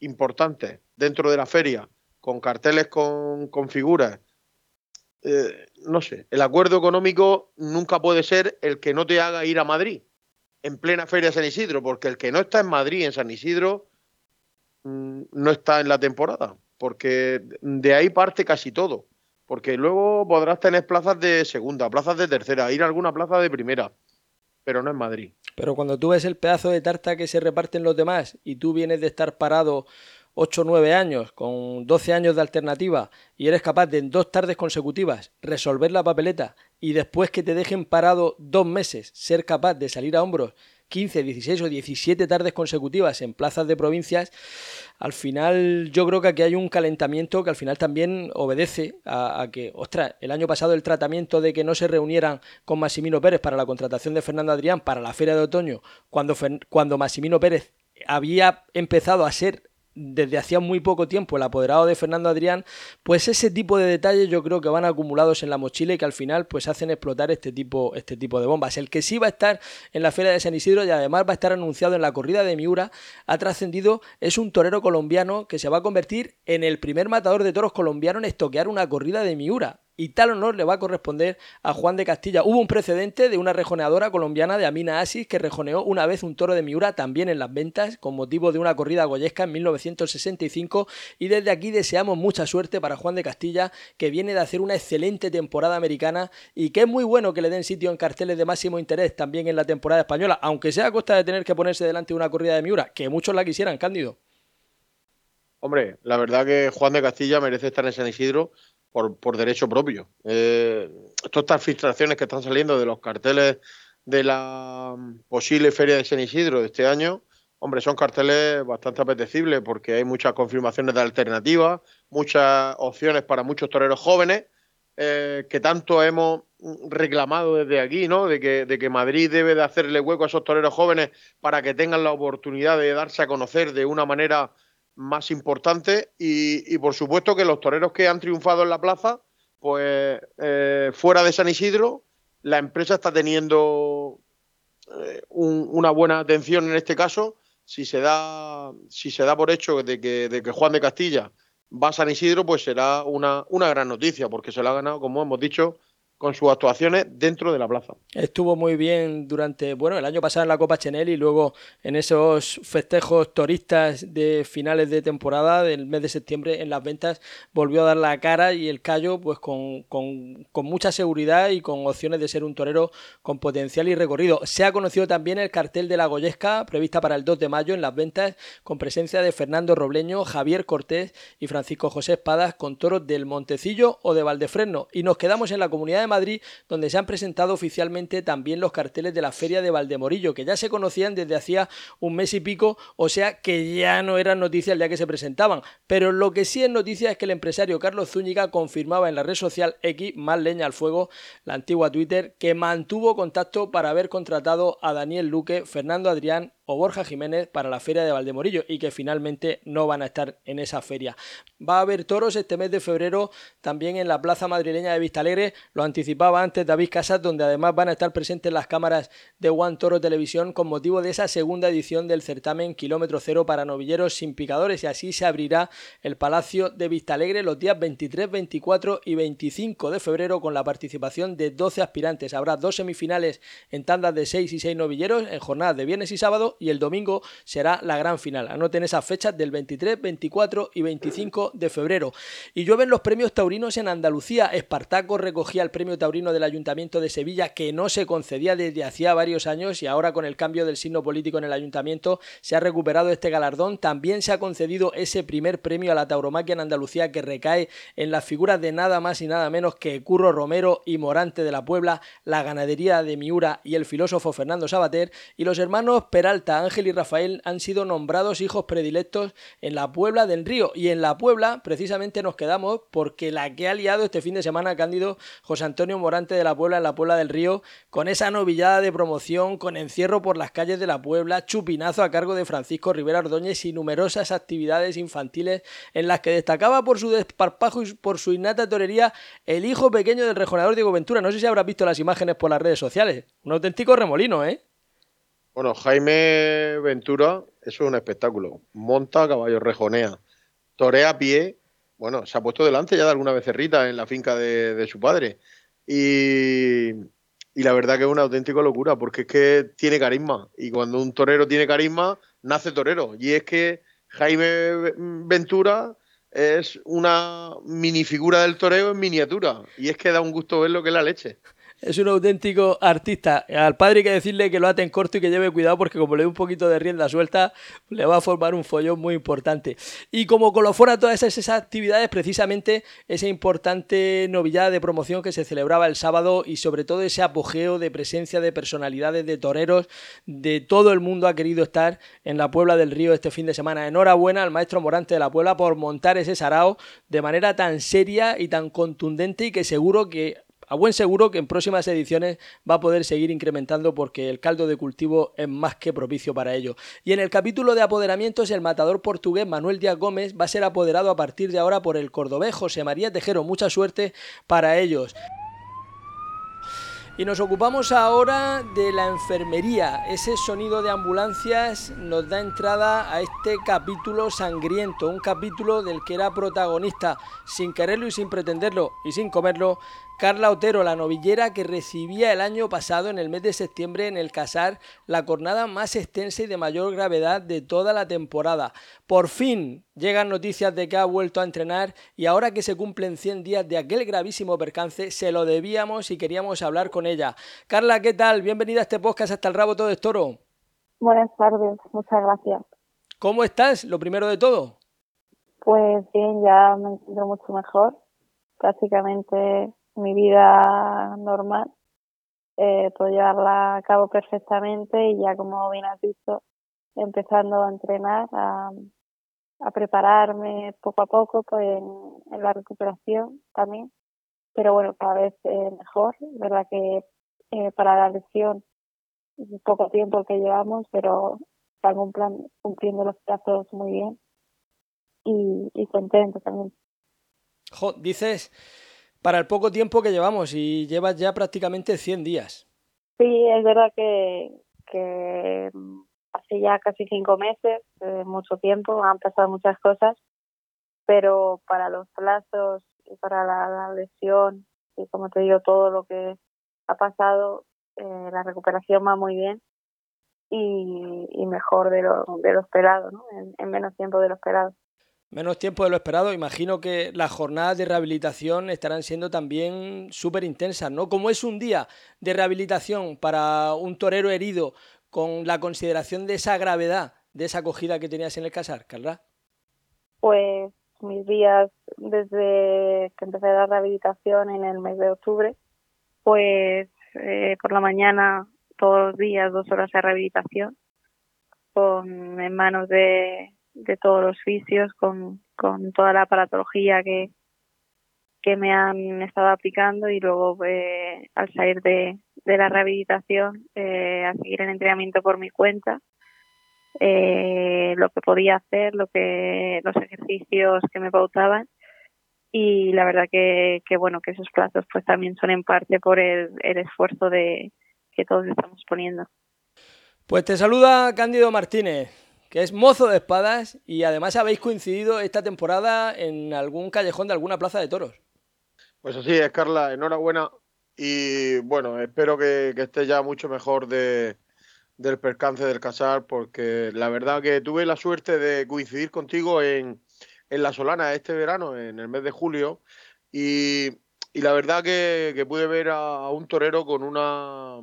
D: importantes dentro de la feria, con carteles con, con figuras eh, no sé, el acuerdo económico nunca puede ser el que no te haga ir a Madrid en plena feria de San Isidro, porque el que no está en Madrid, en San Isidro, mm, no está en la temporada, porque de ahí parte casi todo, porque luego podrás tener plazas de segunda, plazas de tercera, ir a alguna plaza de primera, pero no en Madrid.
C: Pero cuando tú ves el pedazo de tarta que se reparten los demás y tú vienes de estar parado 8 o 9 años, con 12 años de alternativa, y eres capaz de en dos tardes consecutivas resolver la papeleta y después que te dejen parado dos meses, ser capaz de salir a hombros 15, 16 o 17 tardes consecutivas en plazas de provincias, al final yo creo que aquí hay un calentamiento que al final también obedece a, que, ostras, el año pasado el tratamiento de que no se reunieran con Massimino Pérez para la contratación de Fernando Adrián para la feria de otoño, cuando, cuando Massimino Pérez había empezado a ser desde hacía muy poco tiempo el apoderado de Fernando Adrián, pues ese tipo de detalles yo creo que van acumulados en la mochila y que al final pues hacen explotar este tipo, este tipo de bombas. El que sí va a estar en la Feria de San Isidro y además va a estar anunciado en la corrida de Miura, ha trascendido, es un torero colombiano que se va a convertir en el primer matador de toros colombiano en estoquear una corrida de Miura y tal honor le va a corresponder a Juan de Castilla. Hubo un precedente de una rejoneadora colombiana de Amina Asis que rejoneó una vez un toro de Miura también en las ventas con motivo de una corrida goyesca en 1965 y desde aquí deseamos mucha suerte para Juan de Castilla que viene de hacer una excelente temporada americana y que es muy bueno que le den sitio en carteles de máximo interés también en la temporada española, aunque sea a costa de tener que ponerse delante de una corrida de Miura, que muchos la quisieran, Cándido.
D: Hombre, la verdad que Juan de Castilla merece estar en San Isidro por, por derecho propio. Eh, todas estas filtraciones que están saliendo de los carteles de la posible feria de San Isidro de este año, hombre, son carteles bastante apetecibles porque hay muchas confirmaciones de alternativas, muchas opciones para muchos toreros jóvenes eh, que tanto hemos reclamado desde aquí, ¿no? De que, de que Madrid debe de hacerle hueco a esos toreros jóvenes para que tengan la oportunidad de darse a conocer de una manera más importante y, por supuesto que los toreros que han triunfado en la plaza, pues eh, fuera de San Isidro, la empresa está teniendo eh, una buena atención en este caso. Si se da, si se da por hecho de que, de que Juan de Castilla va a San Isidro, pues será una, una gran noticia, porque se lo ha ganado, como hemos dicho, con sus actuaciones dentro de la plaza.
C: Estuvo muy bien durante, bueno, el año pasado en la Copa Chenel y luego en esos festejos turistas de finales de temporada del mes de septiembre en las ventas volvió a dar la cara y el callo pues con, con, con mucha seguridad y con opciones de ser un torero con potencial y recorrido. Se ha conocido también el cartel de la Goyesca prevista para el 2 de mayo en las ventas con presencia de Fernando Robleño, Javier Cortés y Francisco José Espadas con toros del Montecillo o de Valdefresno y nos quedamos en la comunidad de Madrid, donde se han presentado oficialmente también los carteles de la Feria de Valdemorillo, que ya se conocían desde hacía un mes y pico, o sea que ya no eran noticias el día que se presentaban. Pero lo que sí es noticia es que el empresario Carlos Zúñiga confirmaba en la red social X, más leña al fuego, la antigua Twitter, que mantuvo contacto para haber contratado a Daniel Luque, Fernando Adrián Borja Jiménez para la feria de Valdemorillo y que finalmente no van a estar en esa feria. Va a haber toros este mes de febrero también en la plaza madrileña de Vistalegre, lo anticipaba antes David Casas, donde además van a estar presentes las cámaras de One Toro Televisión con motivo de esa segunda edición del certamen Kilómetro Cero para novilleros sin picadores y así se abrirá el Palacio de Vistalegre los días 23, 24 y 25 de febrero con la participación de 12 aspirantes. Habrá dos semifinales en tandas de 6 y 6 novilleros en jornadas de viernes y sábado y el domingo será la gran final. Anoten esas fechas del 23, 24 y 25 de febrero. Y llueven los premios taurinos en Andalucía. Espartaco recogía el premio taurino del Ayuntamiento de Sevilla que no se concedía desde hacía varios años y ahora con el cambio del signo político en el Ayuntamiento se ha recuperado este galardón. También se ha concedido ese primer premio a la tauromaquia en Andalucía que recae en las figuras de nada más y nada menos que Curro Romero y Morante de la Puebla, la ganadería de Miura y el filósofo Fernando Sabater y los hermanos Peralta Ángel y Rafael han sido nombrados hijos predilectos en la Puebla del Río. Y en la Puebla, precisamente, nos quedamos porque la que ha liado este fin de semana Cándido José Antonio Morante de la Puebla en la Puebla del Río, con esa novillada de promoción, con encierro por las calles de la Puebla, chupinazo a cargo de Francisco Rivera Ordóñez y numerosas actividades infantiles en las que destacaba por su desparpajo y por su innata torería el hijo pequeño del rejonador Diego Ventura. No sé si habrás visto las imágenes por las redes sociales. Un auténtico remolino, ¿eh?
D: Bueno, Jaime Ventura, eso es un espectáculo. Monta, caballo rejonea, torea a pie. Bueno, se ha puesto delante ya de alguna becerrita en la finca de, su padre. Y, la verdad que es una auténtica locura, porque es que tiene carisma. Y cuando un torero tiene carisma, nace torero. Y es que Jaime Ventura es una minifigura del toreo en miniatura. Y es que da un gusto ver lo que es la leche
C: es un auténtico artista. Al padre hay que decirle que lo ate en corto y que lleve cuidado porque como le dé un poquito de rienda suelta, le va a formar un follón muy importante. Y como colofona todas esas, actividades, precisamente esa importante novillada de promoción que se celebraba el sábado y sobre todo ese apogeo de presencia de personalidades, de toreros, de todo el mundo ha querido estar en la Puebla del Río este fin de semana. Enhorabuena al maestro Morante de la Puebla por montar ese sarao de manera tan seria y tan contundente y que seguro que a buen seguro que en próximas ediciones va a poder seguir incrementando porque el caldo de cultivo es más que propicio para ello. Y en el capítulo de apoderamientos, el matador portugués Manuel Díaz Gómez va a ser apoderado a partir de ahora por el cordobés José María Tejero. Mucha suerte para ellos. Y nos ocupamos ahora de la enfermería. Ese sonido de ambulancias nos da entrada a este capítulo sangriento, un capítulo del que era protagonista, sin quererlo y sin pretenderlo y sin comerlo, Carla Otero, la novillera que recibía el año pasado, en el mes de septiembre, en el Casar, la jornada más extensa y de mayor gravedad de toda la temporada. Por fin llegan noticias de que ha vuelto a entrenar y ahora que se cumplen 100 días de aquel gravísimo percance, se lo debíamos y queríamos hablar con ella. Carla, ¿qué tal? Bienvenida a este podcast hasta el rabo todo es toro.
F: Buenas tardes, muchas gracias.
C: ¿Cómo estás? Lo primero de todo.
F: Pues bien, ya me siento mucho mejor. Prácticamente mi vida normal eh, puedo llevarla a cabo perfectamente y ya como bien has visto, empezando a entrenar, a, a prepararme poco a poco pues, en, la recuperación también. Pero bueno, cada vez eh, mejor. verdad que eh, para la lesión es poco tiempo que llevamos, pero están cumpliendo los plazos muy bien y, contento también.
C: Dices para el poco tiempo que llevamos y llevas ya prácticamente 100 días.
F: Sí, es verdad que, que hace ya casi cinco meses, eh, mucho tiempo, han pasado muchas cosas, pero para los plazos y para la, lesión y como te digo, todo lo que ha pasado, eh, la recuperación va muy bien y, mejor de lo, de lo esperado, ¿no? en, menos tiempo de lo esperado.
C: Menos tiempo de lo esperado. Imagino que las jornadas de rehabilitación estarán siendo también súper intensas, ¿no? Como es un día de rehabilitación para un torero herido con la consideración de esa gravedad de esa acogida que tenías en el casar, Carla?
F: Pues mis días desde que empecé la rehabilitación en el mes de octubre, pues eh, por la mañana todos los días dos horas de rehabilitación con en manos de, de todos los fisios con, con toda la aparatología que, que me han estado aplicando y luego eh, al salir de, de la rehabilitación eh, a seguir el entrenamiento por mi cuenta eh, lo que podía hacer lo que los ejercicios que me pautaban. Y la verdad que, que bueno que esos plazos pues también son en parte por el, el esfuerzo de que todos estamos poniendo.
C: Pues te saluda Cándido Martínez que es mozo de espadas y además habéis coincidido esta temporada en algún callejón de alguna plaza de toros.
D: Pues así es, Carla, enhorabuena. Y bueno, espero que, esté ya mucho mejor de, del percance del casar, porque la verdad que tuve la suerte de coincidir contigo en, en La Solana este verano, en el mes de julio, y, y la verdad que, que pude ver a, un torero con una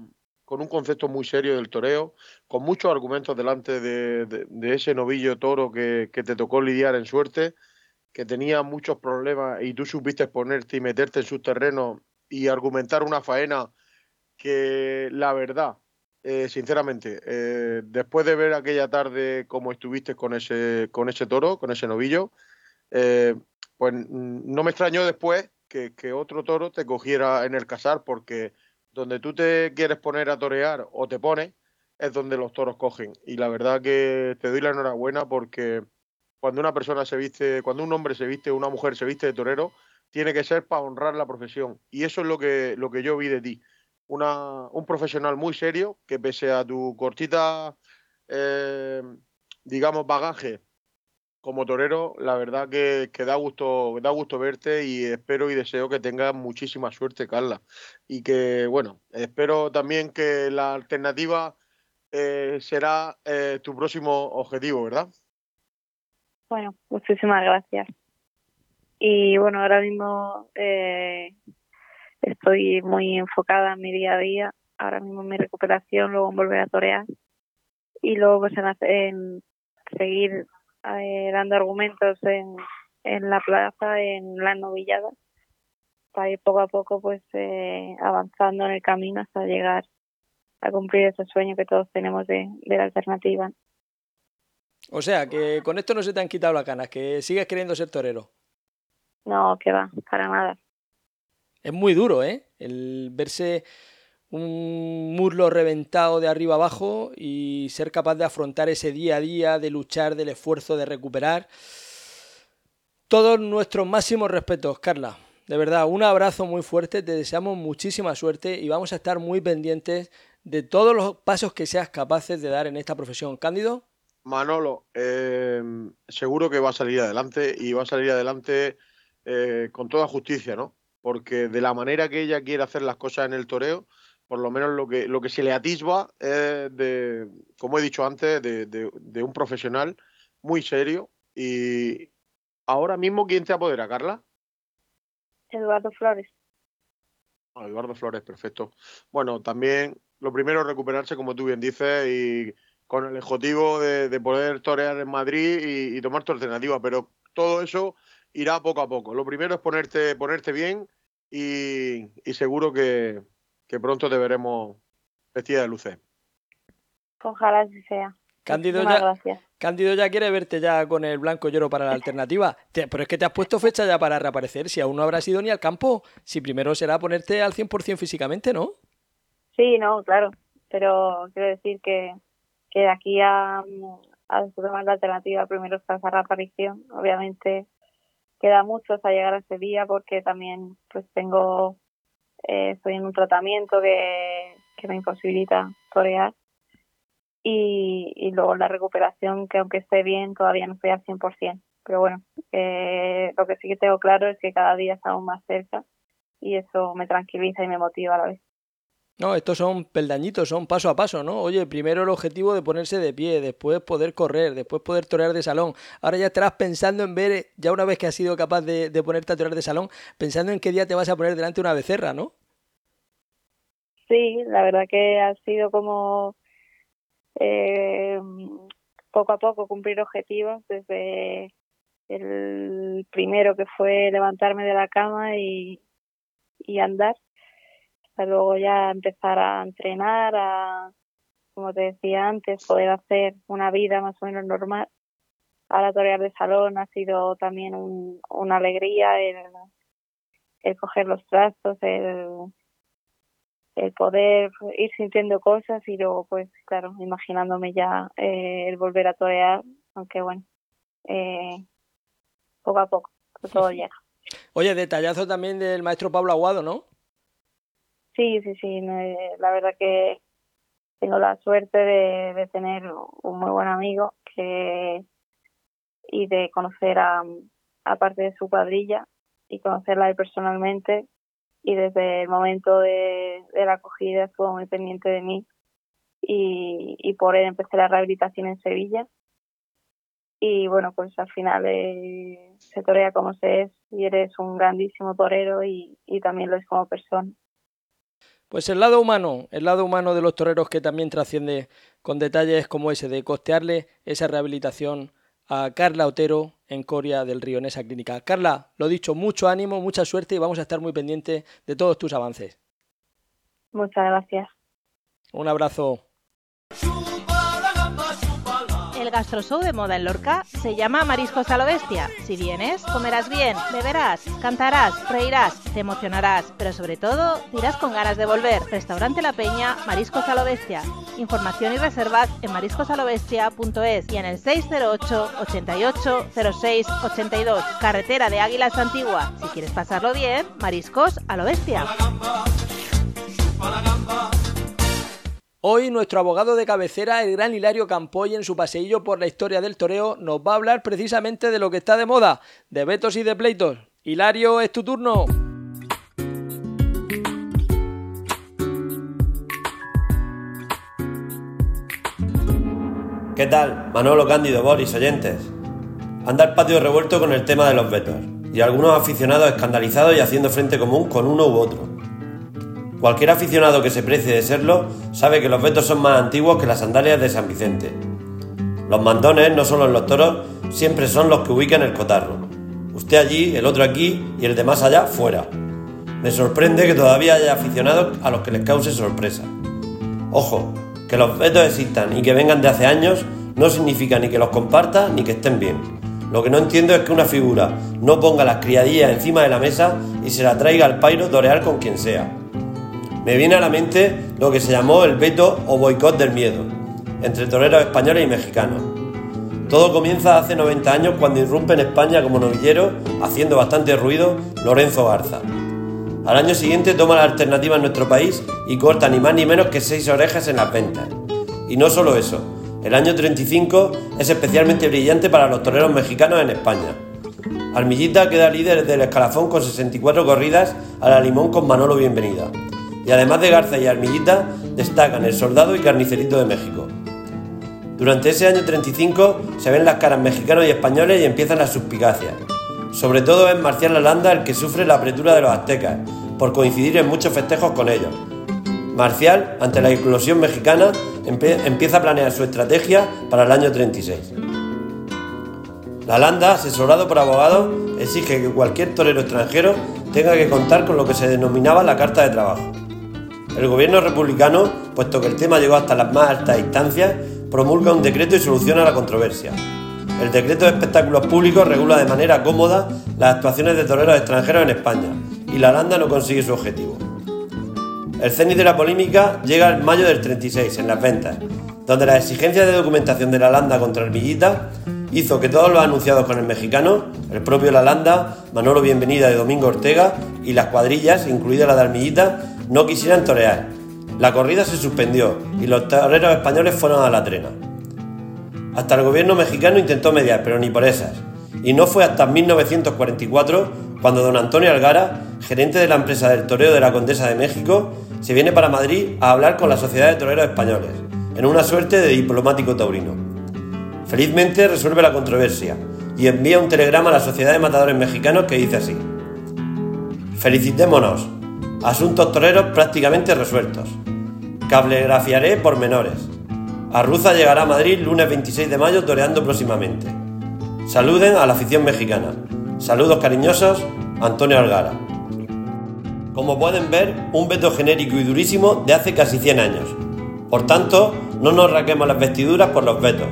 D: con un concepto muy serio del toreo, con muchos argumentos delante de, ese novillo toro que, te tocó lidiar en suerte que tenía muchos problemas y tú supiste ponerte y meterte en sus terrenos y argumentar una faena que la verdad, eh, sinceramente, eh, después de ver aquella tarde cómo estuviste con ese, con ese toro, con ese novillo, eh, pues no me extrañó después que, que, otro toro te cogiera en el casar, porque donde tú te quieres poner a torear o te pones, es donde los toros cogen. Y la verdad que te doy la enhorabuena porque cuando una persona se viste, cuando un hombre se viste, una mujer se viste de torero, tiene que ser para honrar la profesión. Y eso es lo que, lo que yo vi de ti. Una, un profesional muy serio que pese a tu cortita, eh, digamos, bagaje como torero, la verdad que, da, gusto, da gusto verte y espero y deseo que tengas muchísima suerte, Carla. Y que, bueno, espero también que la alternativa eh, será eh, tu próximo objetivo, ¿verdad?
F: Bueno, muchísimas gracias. Y bueno, ahora mismo eh, estoy muy enfocada en mi día a día. Ahora mismo en mi recuperación, luego en volver a torear. Y luego pues en, en seguir eh, dando argumentos en, en la plaza, en las novilladas, para ir poco a poco pues eh, avanzando en el camino hasta llegar a cumplir ese sueño que todos tenemos de, de la alternativa.
C: O sea, que con esto no se te han quitado las ganas, que sigues queriendo ser torero.
F: No, que va, para nada.
C: Es muy duro, ¿eh? El verse un muslo reventado de arriba abajo y ser capaz de afrontar ese día a día, de luchar, del esfuerzo, de recuperar. Todos nuestros máximos respetos, Carla. De verdad, un abrazo muy fuerte, te deseamos muchísima suerte y vamos a estar muy pendientes de todos los pasos que seas capaces de dar en esta profesión. Cándido.
D: Manolo, eh, seguro que va a salir adelante y va a salir adelante eh, con toda justicia, ¿no? Porque de la manera que ella quiere hacer las cosas en el toreo, por lo menos lo que, lo que se le atisba es de, como he dicho antes, de, de, de un profesional muy serio. Y ahora mismo, ¿quién te apodera, Carla?
F: Eduardo Flores.
D: Ah, Eduardo Flores, perfecto. Bueno, también lo primero es recuperarse, como tú bien dices, y con el objetivo de, de poder torear en Madrid y, y, tomar tu alternativa. Pero todo eso irá poco a poco. Lo primero es ponerte, ponerte bien y, seguro que, pronto te veremos vestida de luces.
F: Ojalá así sea.
C: Cándido ya, Cándido ya quiere verte ya con el blanco lloro para la alternativa. pero es que te has puesto fecha ya para reaparecer. Si aún no habrás ido ni al campo, si primero será ponerte al 100% físicamente, ¿no?
F: Sí, no, claro. Pero quiero decir que, que de aquí a, a tomar la alternativa primero está esa reaparición. Obviamente queda mucho hasta llegar a ese día porque también pues tengo, eh, estoy en un tratamiento que, que me imposibilita torear y, y luego la recuperación que aunque esté bien todavía no estoy al 100%. Pero bueno, eh, lo que sí que tengo claro es que cada día estamos más cerca y eso me tranquiliza y me motiva a la vez.
C: No, estos son peldañitos, son paso a paso, ¿no? Oye, primero el objetivo de ponerse de pie, después poder correr, después poder torear de salón. Ahora ya estarás pensando en ver, ya una vez que has sido capaz de, ponerte a torear de salón, pensando en qué día te vas a poner delante de una becerra, ¿no?
F: Sí, la verdad que ha sido como eh, poco a poco cumplir objetivos desde el primero que fue levantarme de la cama y, y andar luego ya empezar a entrenar, a, como te decía antes, poder hacer una vida más o menos normal. Ahora torear de salón ha sido también un, una alegría el, el coger los trastos, el, el poder ir sintiendo cosas y luego pues claro, imaginándome ya eh, el volver a torear, aunque bueno, eh, poco a poco, todo llega.
C: Oye, detallazo también del maestro Pablo Aguado, ¿no?
F: Sí, sí, sí. La verdad que tengo la suerte de, tener un muy buen amigo que y de conocer a, parte de su cuadrilla y conocerla personalmente y desde el momento de, la acogida estuvo muy pendiente de mí y, por él empecé la rehabilitación en Sevilla y bueno pues al final eh, se torea como se es y eres un grandísimo torero y también lo es como persona.
C: Pues el lado humano, el lado humano de los toreros que también trasciende con detalles como ese de costearle esa rehabilitación a Carla Otero en Coria del Río en esa clínica. Carla, lo dicho, mucho ánimo, mucha suerte y vamos a estar muy pendientes de todos tus avances.
F: Muchas gracias.
C: Un abrazo
A: el gastroshow de moda en Lorca se llama Mariscos a lo Bestia. Si vienes, comerás bien, beberás, cantarás, reirás, te emocionarás, pero sobre todo, dirás con ganas de volver. Restaurante La Peña, Mariscos a lo Bestia. Información y reservas en mariscosalobestia.es y en el 608 88 06 82. Carretera de Águilas Antigua. Si quieres pasarlo bien, Mariscos a lo Bestia.
C: Hoy nuestro abogado de cabecera, el gran Hilario Campoy, en su paseillo por la historia del toreo, nos va a hablar precisamente de lo que está de moda, de vetos y de pleitos. Hilario, es tu turno.
G: ¿Qué tal? Manolo Cándido, Boris, oyentes. Anda el patio revuelto con el tema de los vetos, y algunos aficionados escandalizados y haciendo frente común con uno u otro. Cualquier aficionado que se precie de serlo sabe que los vetos son más antiguos que las sandalias de San Vicente. Los mandones, no solo en los toros, siempre son los que ubican el cotarro. Usted allí, el otro aquí y el de más allá fuera. Me sorprende que todavía haya aficionados a los que les cause sorpresa. Ojo, que los vetos existan y que vengan de hace años no significa ni que los comparta ni que estén bien. Lo que no entiendo es que una figura no ponga las criadillas encima de la mesa y se la traiga al pairo torear con quien sea me viene a la mente lo que se llamó el veto o boicot del miedo, entre toreros españoles y mexicanos. Todo comienza hace 90 años cuando irrumpe en España como novillero, haciendo bastante ruido, Lorenzo Garza. Al año siguiente toma la alternativa en nuestro país y corta ni más ni menos que seis orejas en las ventas. Y no solo eso, el año 35 es especialmente brillante para los toreros mexicanos en España. Armillita queda líder del escalafón con 64 corridas a la limón con Manolo Bienvenida y además de Garza y Armillita, destacan el Soldado y Carnicerito de México. Durante ese año 35 se ven las caras mexicanos y españoles y empiezan las suspicacias. Sobre todo es Marcial Lalanda el que sufre la apretura de los aztecas, por coincidir en muchos festejos con ellos. Marcial, ante la inclusión mexicana, empieza a planear su estrategia para el año 36. La Landa, asesorado por abogados, exige que cualquier torero extranjero tenga que contar con lo que se denominaba la carta de trabajo. El gobierno republicano, puesto que el tema llegó hasta las más altas instancias, promulga un decreto y soluciona la controversia. El decreto de espectáculos públicos regula de manera cómoda las actuaciones de toreros extranjeros en España y la Landa no consigue su objetivo. El cenit de la polémica llega en mayo del 36 en las ventas, donde las exigencias de documentación de la Landa contra el Villita hizo que todos los anunciados con el mexicano, el propio La Landa, Manolo Bienvenida de Domingo Ortega y las cuadrillas, incluida la de Armillita, no quisieran torear. La corrida se suspendió y los toreros españoles fueron a la trena. Hasta el gobierno mexicano intentó mediar, pero ni por esas. Y no fue hasta 1944 cuando don Antonio Algara, gerente de la empresa del toreo de la Condesa de México, se viene para Madrid a hablar con la Sociedad de Toreros Españoles, en una suerte de diplomático taurino. Felizmente resuelve la controversia y envía un telegrama a la Sociedad de Matadores Mexicanos que dice así. Felicitémonos. Asuntos toreros prácticamente resueltos. Cablegrafiaré por menores. Arruza llegará a Madrid lunes 26 de mayo toreando próximamente. Saluden a la afición mexicana. Saludos cariñosos, Antonio Algara. Como pueden ver, un veto genérico y durísimo de hace casi 100 años. Por tanto, no nos raquemos las vestiduras por los vetos.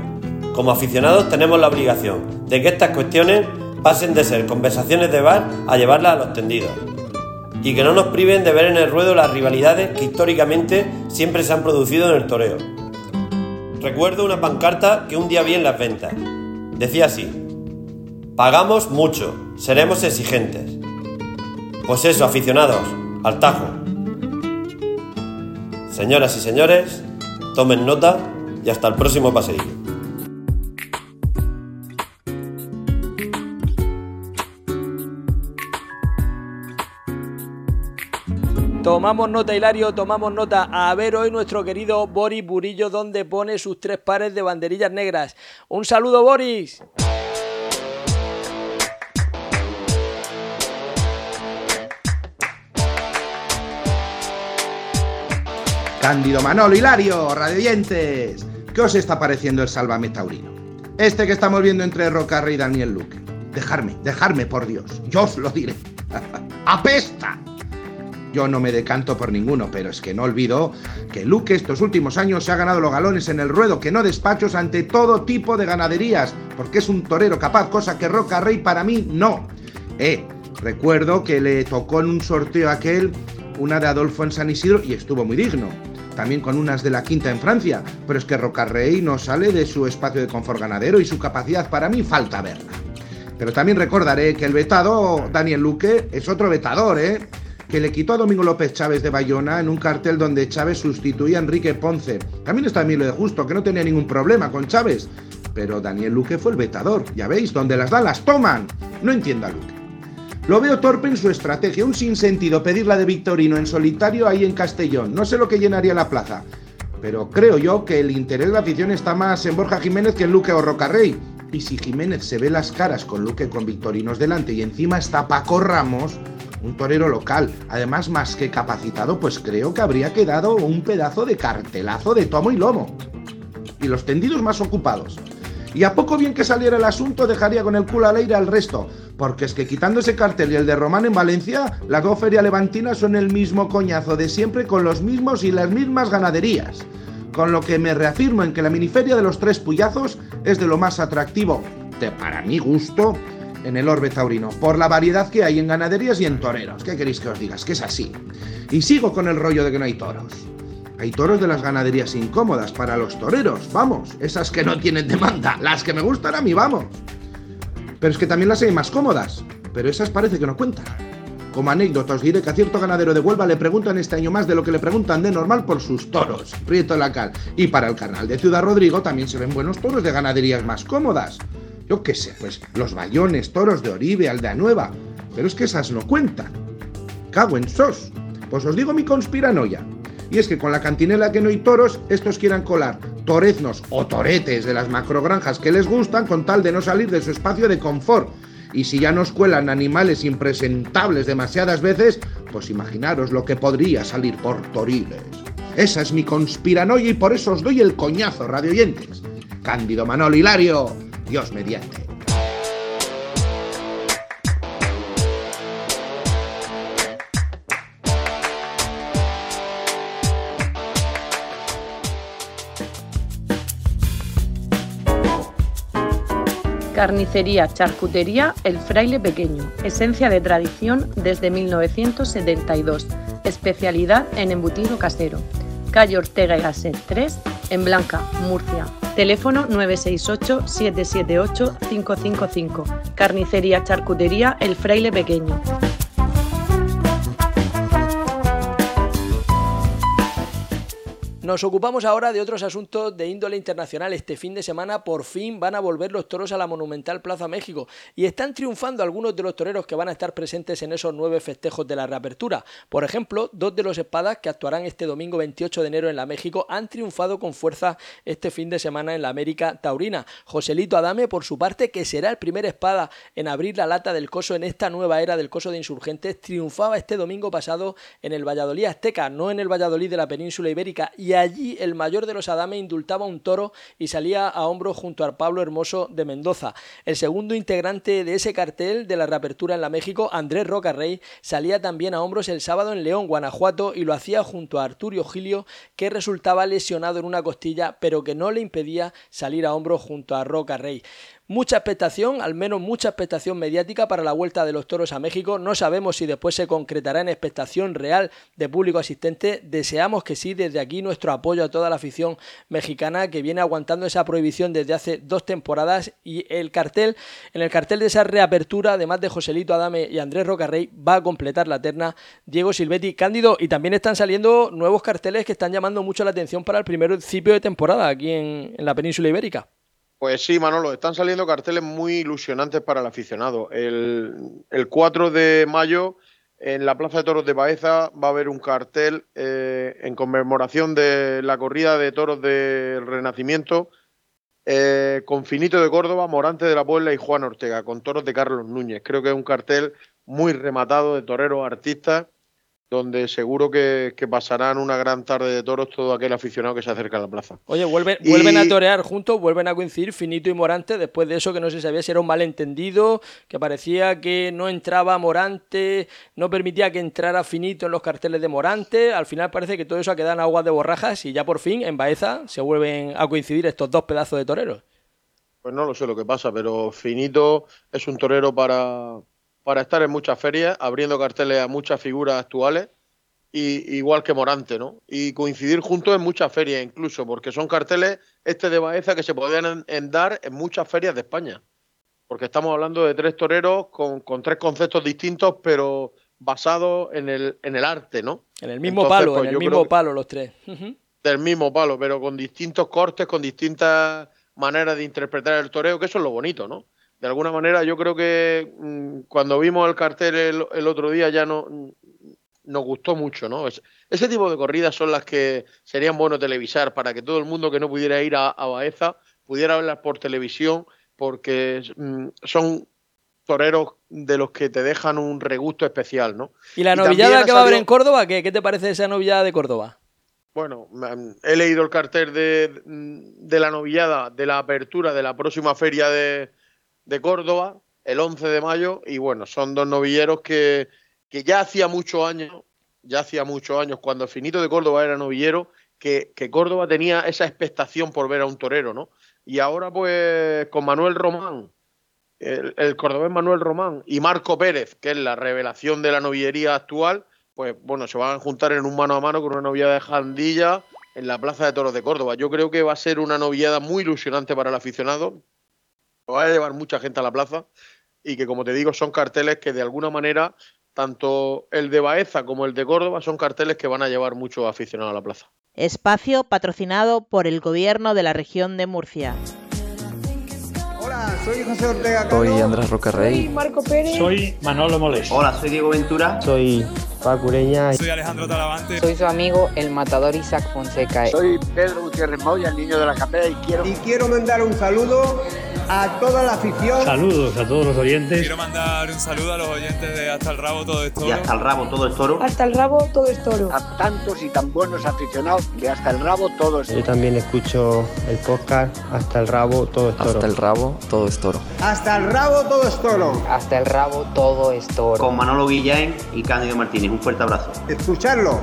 G: Como aficionados tenemos la obligación de que estas cuestiones pasen de ser conversaciones de bar a llevarlas a los tendidos. Y que no nos priven de ver en el ruedo las rivalidades que históricamente siempre se han producido en el toreo. Recuerdo una pancarta que un día vi en las ventas. Decía así, pagamos mucho, seremos exigentes. Pues eso, aficionados, al tajo. Señoras y señores, tomen nota y hasta el próximo paseillo.
C: Tomamos nota, Hilario, tomamos nota. A ver hoy nuestro querido Boris Burillo, donde pone sus tres pares de banderillas negras. Un saludo, Boris.
H: Cándido Manolo Hilario, radiantes. ¿Qué os está pareciendo el Sálvame Taurino? Este que estamos viendo entre Rocarre y Daniel Luque. Dejarme, dejarme, por Dios. Yo os lo diré. ¡Apesta! Yo no me decanto por ninguno, pero es que no olvido que Luque estos últimos años se ha ganado los galones en el ruedo, que no despachos ante todo tipo de ganaderías, porque es un torero capaz, cosa que Roca Rey para mí no. Eh, recuerdo que le tocó en un sorteo aquel una de Adolfo en San Isidro y estuvo muy digno. También con unas de la quinta en Francia, pero es que Rocarrey no sale de su espacio de confort ganadero y su capacidad para mí falta verla. Pero también recordaré que el vetado Daniel Luque es otro vetador, ¿eh? Que le quitó a Domingo López Chávez de Bayona en un cartel donde Chávez sustituía a Enrique Ponce. También está Emilio de Justo, que no tenía ningún problema con Chávez. Pero Daniel Luque fue el vetador. Ya veis, donde las dan las toman. No entiendo a Luque. Lo veo torpe en su estrategia, un sinsentido pedirla de Victorino en solitario ahí en Castellón. No sé lo que llenaría la plaza. Pero creo yo que el interés de la afición está más en Borja Jiménez que en Luque o Rocarrey. Y si Jiménez se ve las caras con Luque con Victorinos delante y encima está Paco Ramos, un torero local, además más que capacitado, pues creo que habría quedado un pedazo de cartelazo de tomo y lomo. Y los tendidos más ocupados. Y a poco bien que saliera el asunto, dejaría con el culo al aire al resto, porque es que quitando ese cartel y el de Román en Valencia, las dos ferias levantinas son el mismo coñazo de siempre con los mismos y las mismas ganaderías. Con lo que me reafirmo en que la miniferia de los tres puyazos es de lo más atractivo, de para mi gusto, en el orbe taurino, por la variedad que hay en ganaderías y en toreros. ¿Qué queréis que os diga? Es que es así. Y sigo con el rollo de que no hay toros. Hay toros de las ganaderías incómodas para los toreros, vamos, esas que no tienen demanda, las que me gustan a mí, vamos. Pero es que también las hay más cómodas, pero esas parece que no cuentan. Como anécdota os diré que a cierto ganadero de Huelva le preguntan este año más de lo que le preguntan de normal por sus toros, Prieto la Cal. Y para el canal de Ciudad Rodrigo también se ven buenos toros de ganaderías más cómodas. Yo qué sé, pues los bayones, toros de Oribe, Aldea Nueva. Pero es que esas no cuentan. Cago en sos. Pues os digo mi conspiranoia. Y es que con la cantinela que no hay toros, estos quieran colar toreznos o toretes de las macrogranjas que les gustan con tal de no salir de su espacio de confort. Y si ya nos cuelan animales impresentables demasiadas veces, pues imaginaros lo que podría salir por toriles. Esa es mi conspiranoia y por eso os doy el coñazo, radioyentes. Cándido Manolo Hilario, Dios mediante.
I: Carnicería, charcutería, El Fraile Pequeño. Esencia de tradición desde 1972. Especialidad en embutido casero. Calle Ortega y Gasset 3, en Blanca, Murcia. Teléfono 968-778-555. Carnicería, charcutería El Fraile Pequeño.
C: Nos ocupamos ahora de otros asuntos de índole internacional. Este fin de semana por fin van a volver los toros a la monumental Plaza México y están triunfando algunos de los toreros que van a estar presentes en esos nueve festejos de la reapertura. Por ejemplo, dos de los espadas que actuarán este domingo 28 de enero en la México han triunfado con fuerza este fin de semana en la América Taurina. Joselito Adame, por su parte, que será el primer espada en abrir la lata del coso en esta nueva era del coso de insurgentes, triunfaba este domingo pasado en el Valladolid Azteca, no en el Valladolid de la península ibérica y allí el mayor de los Adame indultaba un toro y salía a hombro junto al Pablo Hermoso de Mendoza. El segundo integrante de ese cartel de la reapertura en la México, Andrés Roca Rey, salía también a hombros el sábado en León, Guanajuato, y lo hacía junto a Arturio Gilio, que resultaba lesionado en una costilla, pero que no le impedía salir a hombros junto a Roca Rey. Mucha expectación, al menos mucha expectación mediática para la vuelta de los toros a México. No sabemos si después se concretará en expectación real de público asistente. Deseamos que sí, desde aquí nuestro apoyo a toda la afición mexicana que viene aguantando esa prohibición desde hace dos temporadas y el cartel, en el cartel de esa reapertura, además de Joselito Adame y Andrés Rocarrey, va a completar la terna Diego Silvetti Cándido y también están saliendo nuevos carteles que están llamando mucho la atención para el primer principio de temporada aquí en, en la península ibérica.
D: Pues sí, Manolo, están saliendo carteles muy ilusionantes para el aficionado. El, 4 de mayo en la Plaza de Toros de Baeza va a haber un cartel eh, en conmemoración de la corrida de toros del Renacimiento eh, con Finito de Córdoba, Morante de la Puebla y Juan Ortega, con toros de Carlos Núñez. Creo que es un cartel muy rematado de toreros artistas donde seguro que, pasarán una gran tarde de toros todo aquel aficionado que se acerca a la plaza.
C: Oye, vuelven, vuelven a torear juntos, vuelven a coincidir Finito y Morante, después de eso que no se sabía si era un malentendido, que parecía que no entraba Morante, no permitía que entrara Finito en los carteles de Morante, al final parece que todo eso ha quedado en aguas de borrajas y ya por fin en Baeza se vuelven a coincidir estos dos pedazos de toreros.
D: Pues no lo sé lo que pasa, pero Finito es un torero para para estar en muchas ferias, abriendo carteles a muchas figuras actuales, y, igual que Morante, ¿no? Y coincidir juntos en muchas ferias incluso, porque son carteles, este de Baeza, que se podían dar en muchas ferias de España. Porque estamos hablando de tres toreros con, tres conceptos distintos, pero basados en el, en el arte, ¿no?
C: En el mismo palo, pues en el mismo palo los tres.
D: Del mismo palo, pero con distintos cortes, con distintas maneras de interpretar el toreo, que eso es lo bonito, ¿no? De alguna manera yo creo que mm, cuando vimos el cartel el, otro día ya no mm, nos gustó mucho, ¿no? ese tipo de corridas son las que serían bueno televisar para que todo el mundo que no pudiera ir a, Baeza pudiera verlas por televisión porque mm, son toreros de los que te dejan un regusto especial, ¿no?
C: ¿Y la novillada que va a haber en Córdoba? ¿qué, ¿Qué te parece esa novillada de Córdoba?
D: Bueno, he leído el cartel de, de la novillada, de la apertura de la próxima feria de, de Córdoba el 11 de mayo y bueno, son dos novilleros que, que ya hacía muchos años, ya hacía muchos años, cuando Finito de Córdoba era novillero, que, que, Córdoba tenía esa expectación por ver a un torero, ¿no? Y ahora pues con Manuel Román, el, el cordobés Manuel Román y Marco Pérez, que es la revelación de la novillería actual, pues bueno, se van a juntar en un mano a mano con una novillada de Jandilla en la Plaza de Toros de Córdoba. Yo creo que va a ser una novillada muy ilusionante para el aficionado, va a llevar mucha gente a la plaza y que, como te digo, son carteles que de alguna manera, tanto el de Baeza como el de Córdoba, son carteles que van a llevar muchos aficionados a la plaza.
A: Espacio patrocinado por el gobierno de la región de Murcia.
J: Hola, soy José Ortega.
K: Soy Andrés Rocarrey.
L: Soy Marco Pérez.
M: Soy Manolo Moles.
N: Hola, soy Diego Ventura.
O: Soy Pacureña.
P: Soy Alejandro Talavante.
Q: Soy su amigo, el matador Isaac Fonseca.
R: Soy Pedro Gutiérrez Moya, el niño de la capella y quiero...
J: Y quiero mandar un saludo a toda la afición.
M: Saludos a todos los oyentes.
P: Quiero mandar un saludo a los oyentes de Hasta el Rabo Todo es Toro.
N: Y Hasta el Rabo Todo es Toro.
L: Hasta el Rabo Todo es Toro.
R: A tantos y tan buenos aficionados de Hasta el Rabo Todo es Toro.
O: Yo también escucho el podcast Hasta el Rabo Todo es Toro.
K: Hasta el Rabo Todo es Toro.
J: Hasta el Rabo Todo es Toro.
Q: Hasta el Rabo Todo es Toro.
N: Con Manolo Guillain y Cándido Martínez. Un fuerte abrazo.
J: Escucharlo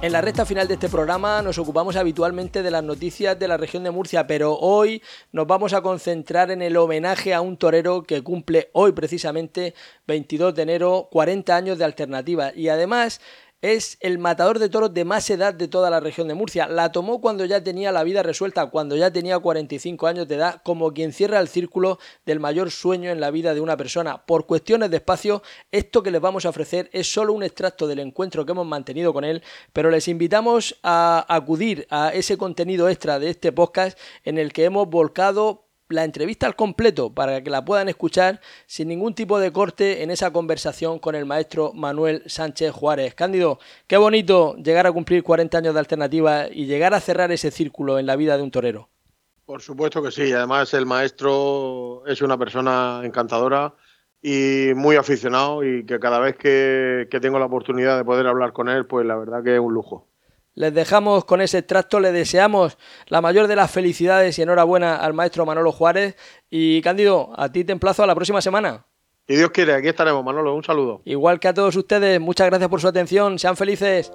C: En la recta final de este programa nos ocupamos habitualmente de las noticias de la región de Murcia, pero hoy nos vamos a concentrar en el homenaje a un torero que cumple hoy precisamente 22 de enero 40 años de alternativa. Y además es el matador de toros de más edad de toda la región de Murcia. La tomó cuando ya tenía la vida resuelta, cuando ya tenía 45 años de edad, como quien cierra el círculo del mayor sueño en la vida de una persona. Por cuestiones de espacio, esto que les vamos a ofrecer es solo un extracto del encuentro que hemos mantenido con él, pero les invitamos a acudir a ese contenido extra de este podcast en el que hemos volcado la entrevista al completo para que la puedan escuchar sin ningún tipo de corte en esa conversación con el maestro Manuel Sánchez Juárez. Cándido, qué bonito llegar a cumplir 40 años de alternativa y llegar a cerrar ese círculo en la vida de un torero.
D: Por supuesto que sí, además el maestro es una persona encantadora y muy aficionado y que cada vez que, que tengo la oportunidad de poder hablar con él, pues la verdad que es un lujo.
C: Les dejamos con ese extracto, le deseamos la mayor de las felicidades y enhorabuena al maestro Manolo Juárez. Y Cándido, a ti te emplazo a la próxima semana.
D: Si Dios quiere, aquí estaremos, Manolo. Un saludo.
C: Igual que a todos ustedes, muchas gracias por su atención. Sean felices.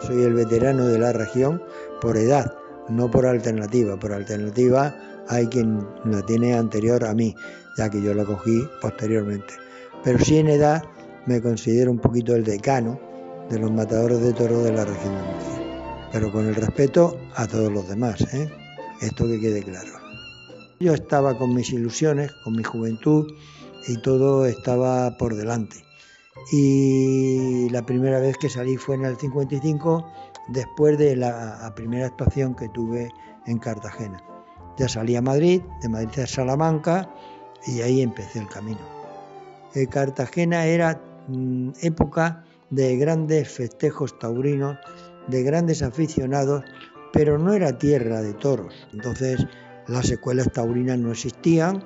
S: Soy el veterano de la región por edad, no por alternativa. Por alternativa hay quien la tiene anterior a mí, ya que yo la cogí posteriormente. Pero sí en edad me considero un poquito el decano de los matadores de toros de la región de Murcia, pero con el respeto a todos los demás, ¿eh? esto que quede claro. Yo estaba con mis ilusiones, con mi juventud y todo estaba por delante. Y la primera vez que salí fue en el 55, después de la primera actuación que tuve en Cartagena. Ya salí a Madrid, de Madrid a Salamanca, y ahí empecé el camino. Eh, Cartagena era Mm, época de grandes festejos taurinos, de grandes aficionados, pero no era tierra de toros. Entonces las escuelas taurinas no existían,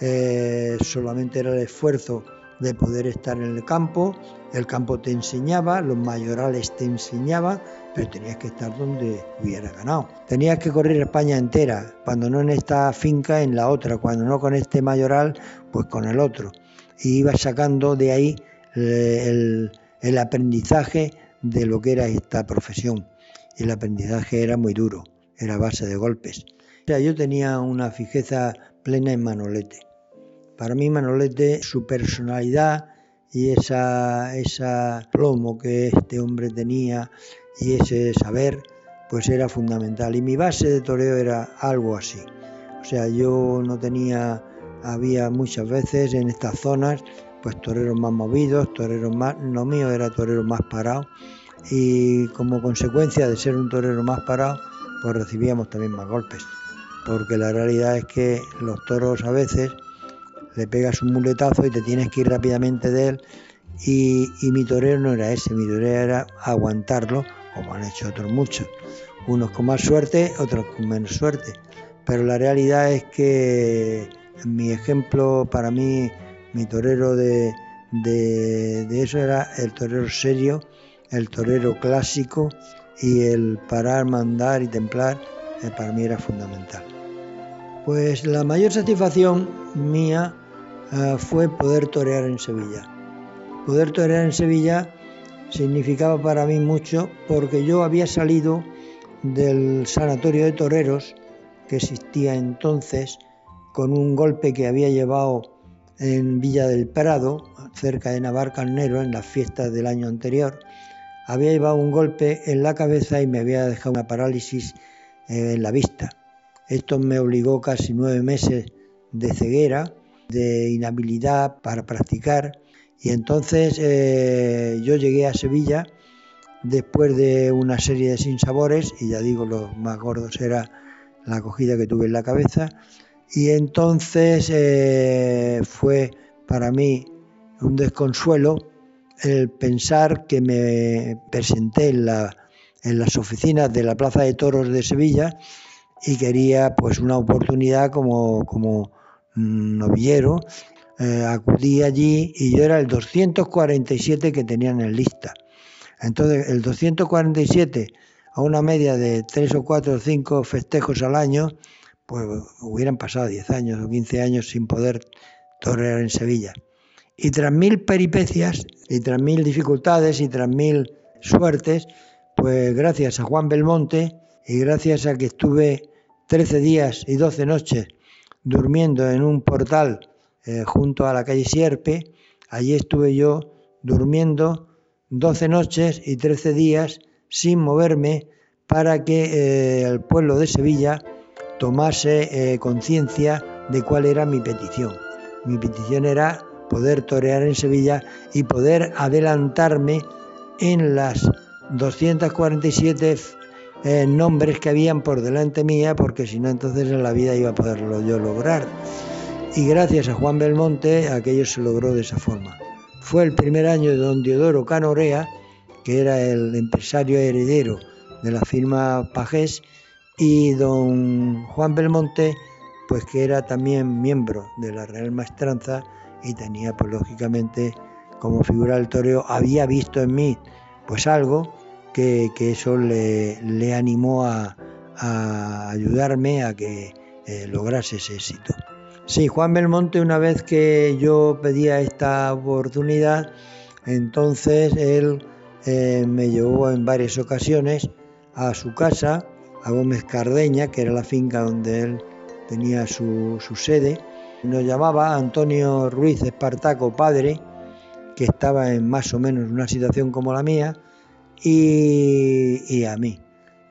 S: eh, solamente era el esfuerzo de poder estar en el campo, el campo te enseñaba, los mayorales te enseñaban, pero tenías que estar donde hubiera ganado. Tenías que correr España entera, cuando no en esta finca, en la otra, cuando no con este mayoral, pues con el otro. Y ibas sacando de ahí el, el aprendizaje de lo que era esta profesión. Y el aprendizaje era muy duro, era base de golpes. O sea, yo tenía una fijeza plena en Manolete. Para mí Manolete, su personalidad y esa, esa plomo que este hombre tenía y ese saber, pues era fundamental. Y mi base de toreo era algo así. O sea, yo no tenía, había muchas veces en estas zonas pues toreros más movidos, toreros más, no mío era torero más parado y como consecuencia de ser un torero más parado, pues recibíamos también más golpes, porque la realidad es que los toros a veces le pegas un muletazo y te tienes que ir rápidamente de él y, y mi torero no era ese, mi torero era aguantarlo, como han hecho otros muchos, unos con más suerte, otros con menos suerte, pero la realidad es que mi ejemplo para mí mi torero de, de, eso era el torero serio, el torero clásico y el parar, mandar y templar eh, para mí era fundamental. Pues la mayor satisfacción mía eh, fue poder torear en Sevilla. Poder torear en Sevilla significaba para mí mucho porque yo había salido del sanatorio de toreros que existía entonces con un golpe que había llevado en Villa del Prado, cerca de Navarcarnero, en las fiestas del año anterior. Había llevado un golpe en la cabeza y me había dejado una parálisis eh, en la vista. Esto me obligó casi nueve meses de ceguera, de inhabilidad para practicar. Y entonces eh, yo llegué a Sevilla después de una serie de sinsabores, y ya digo, los más gordos era la acogida que tuve en la cabeza, y entonces eh, fue para mí un desconsuelo el pensar que me presenté en, las oficinas de la Plaza de Toros de Sevilla y quería pues una oportunidad como, como novillero. Eh, acudí allí y yo era el 247 que tenían en lista. Entonces el 247 a una media de 3 o 4 o 5 festejos al año, pues hubieran pasado 10 años o 15 años sin poder torear en Sevilla. Y tras mil peripecias, y tras mil dificultades, y tras mil suertes, pues gracias a Juan Belmonte, y gracias a que estuve 13 días y 12 noches durmiendo en un portal eh, junto a la calle Sierpe, allí estuve yo durmiendo 12 noches y 13 días sin moverme para que eh, el pueblo de Sevilla tomase eh, conciencia de cuál era mi petición. Mi petición era poder torear en Sevilla y poder adelantarme en las 247 eh, nombres que habían por delante mía, porque si no entonces en la vida iba a poderlo yo lograr. Y gracias a Juan Belmonte aquello se logró de esa forma. Fue el primer año de don Diodoro Canorea, que era el empresario heredero de la firma Pajés, y don Juan Belmonte, pues que era también miembro de la Real Maestranza y tenía, pues lógicamente, como figura del toreo, había visto en mí pues algo que, que eso le, le animó a, ayudarme a que eh, lograse ese éxito. Sí, Juan Belmonte, una vez que yo pedía esta oportunidad, entonces él eh, me llevó en varias ocasiones a su casa, a Gómez Cardeña, que era la finca donde él tenía su, su sede. Nos llamaba Antonio Ruiz Espartaco, padre, que estaba en más o menos una situación como la mía, y, y a mí.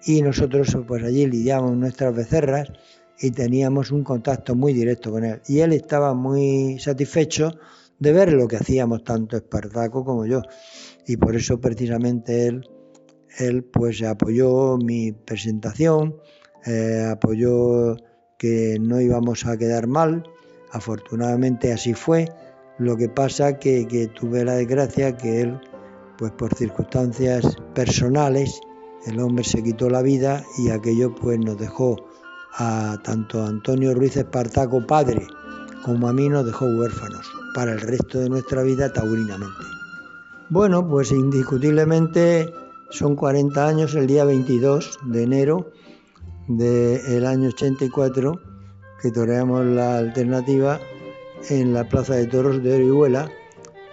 S: Y nosotros pues allí lidiábamos nuestras becerras y teníamos un contacto muy directo con él. Y él estaba muy satisfecho de ver lo que hacíamos tanto Espartaco como yo. Y por eso precisamente él, él pues apoyó mi presentación, eh, apoyó que no íbamos a quedar mal. Afortunadamente así fue. Lo que pasa que, que tuve la desgracia que él, pues por circunstancias personales, el hombre se quitó la vida y aquello pues nos dejó a tanto Antonio Ruiz Espartaco padre como a mí nos dejó huérfanos para el resto de nuestra vida taurinamente. Bueno, pues indiscutiblemente son 40 años el día 22 de enero del año 84 que toreamos la alternativa en la Plaza de Toros de Orihuela.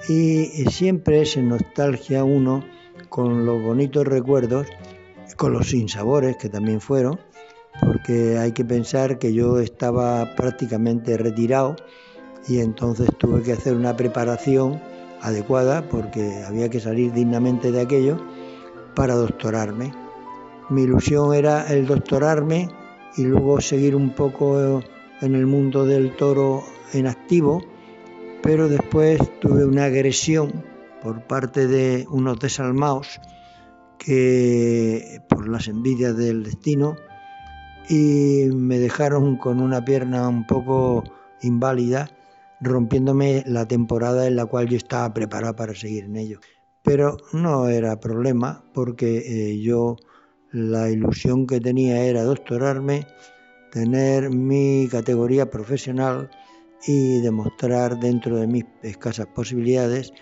S: Y siempre se nostalgia uno con los bonitos recuerdos, con los sinsabores que también fueron, porque hay que pensar que yo estaba prácticamente retirado y entonces tuve que hacer una preparación adecuada porque había que salir dignamente de aquello para doctorarme. Mi ilusión era el doctorarme y luego seguir un poco en el mundo del toro en activo, pero después tuve una agresión por parte de unos desalmados que por las envidias del destino y me dejaron con una pierna un poco inválida, rompiéndome la temporada en la cual yo estaba preparado para seguir en ello. Pero no era problema porque eh, yo la ilusión que tenía era doctorarme, tener mi categoría profesional y demostrar dentro de mis escasas posibilidades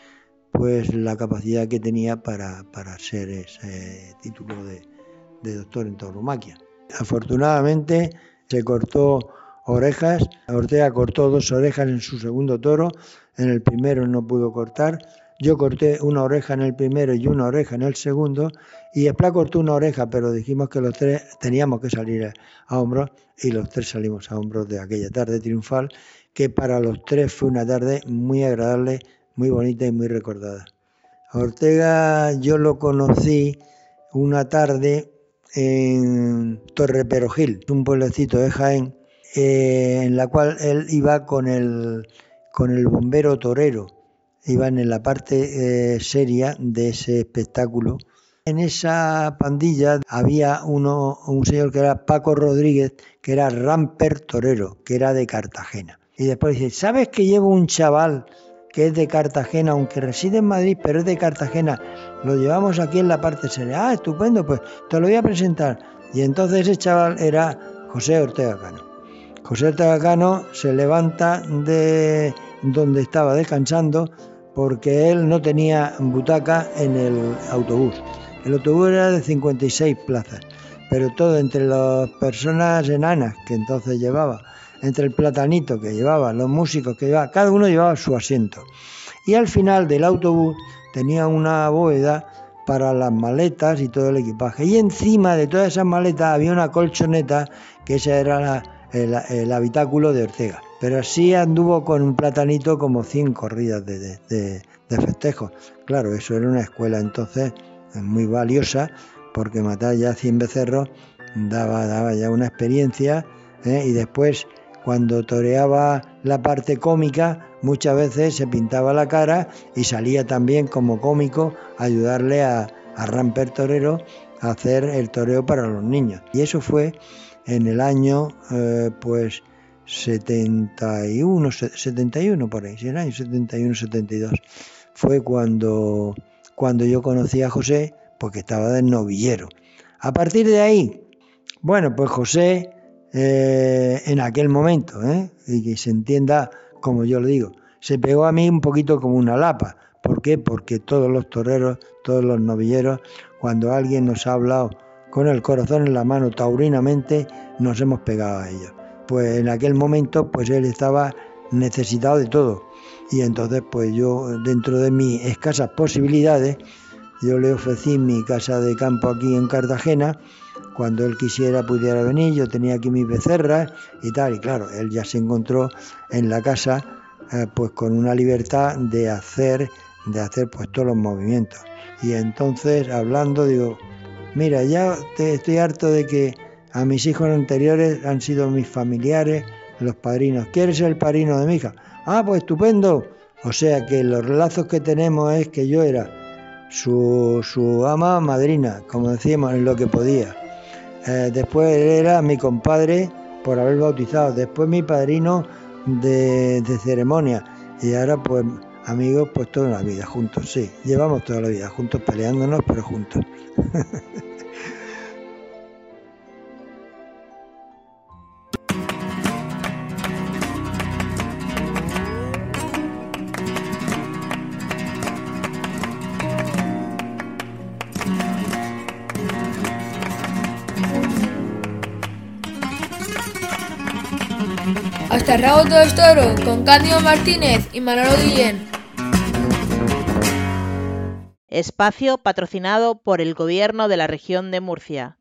S: pues la capacidad que tenía para, para ser ese título de, de doctor en tauromaquia. Afortunadamente se cortó orejas, Ortega cortó dos orejas en su segundo toro, en el primero no pudo cortar, yo corté una oreja en el primero y una oreja en el segundo, y Esplá cortó una oreja, pero dijimos que los tres teníamos que salir a hombros, y los tres salimos a hombros de aquella tarde triunfal, que para los tres fue una tarde muy agradable, muy bonita y muy recordada. A Ortega yo lo conocí una tarde en Torre Perojil, un pueblecito de Jaén, eh, en la cual él iba con el, con el bombero torero, iban en la parte eh, seria de ese espectáculo. En esa pandilla había uno, un señor que era Paco Rodríguez, que era ramper torero, que era de Cartagena. Y después dice, ¿sabes que llevo un chaval que es de Cartagena, aunque reside en Madrid, pero es de Cartagena? Lo llevamos aquí en la parte seria. Ah, estupendo, pues te lo voy a presentar. Y entonces ese chaval era José Ortega Cano. José Ortega Cano se levanta de donde estaba descansando porque él no tenía butaca en el autobús. El autobús era de 56 plazas, pero todo entre las personas enanas que entonces llevaba, entre el platanito que llevaba, los músicos que llevaba, cada uno llevaba su asiento. Y al final del autobús tenía una bóveda para las maletas y todo el equipaje. Y encima de todas esas maletas había una colchoneta, que esa era el habitáculo de Ortega. Pero así anduvo con un platanito como 100 corridas de, de, de- de festejo. Claro, eso era una escuela entonces muy valiosa, porque matar ya 100 becerros daba, daba ya una experiencia. ¿eh? Y después, cuando toreaba la parte cómica, muchas veces se pintaba la cara y salía también como cómico ayudarle a, a Ramper Torero a hacer el toreo para los niños. Y eso fue en el año, eh, pues, 71, se- 71 por ahí, sí, el año 71, 72. Fue cuando, cuando yo conocí a José, porque estaba de novillero. A partir de ahí, bueno, pues José, eh, en aquel momento, ¿eh? y que se entienda como yo lo digo, se pegó a mí un poquito como una lapa. ¿Por qué? Porque todos los toreros, todos los novilleros, cuando alguien nos ha hablado con el corazón en la mano taurinamente, nos hemos pegado a ellos. Pues en aquel momento, pues él estaba necesitado de todo. Y entonces, pues yo, dentro de mis escasas posibilidades, yo le ofrecí mi casa de campo aquí en Cartagena. Cuando él quisiera pudiera venir, yo tenía aquí mis becerras y tal. Y claro, él ya se encontró en la casa eh, pues con una libertad de hacer, de hacer pues todos los movimientos. Y entonces hablando digo, mira, ya te- estoy harto de que a mis hijos anteriores han sido mis familiares, los padrinos. ¿Quieres ser el padrino de mi hija? Ah, pues estupendo. O sea que los lazos que tenemos es que yo era su, ama madrina, como decíamos, en lo que podía. Eh, después era mi compadre por haber bautizado, después mi padrino de, de ceremonia y ahora pues amigos pues toda la vida juntos, sí, llevamos toda la vida juntos peleándonos pero juntos.
B: Hasta el rabo todo es toro, con Cándido Martínez y Manolo Guillén.
A: Espacio patrocinado por el Gobierno de la Región de Murcia.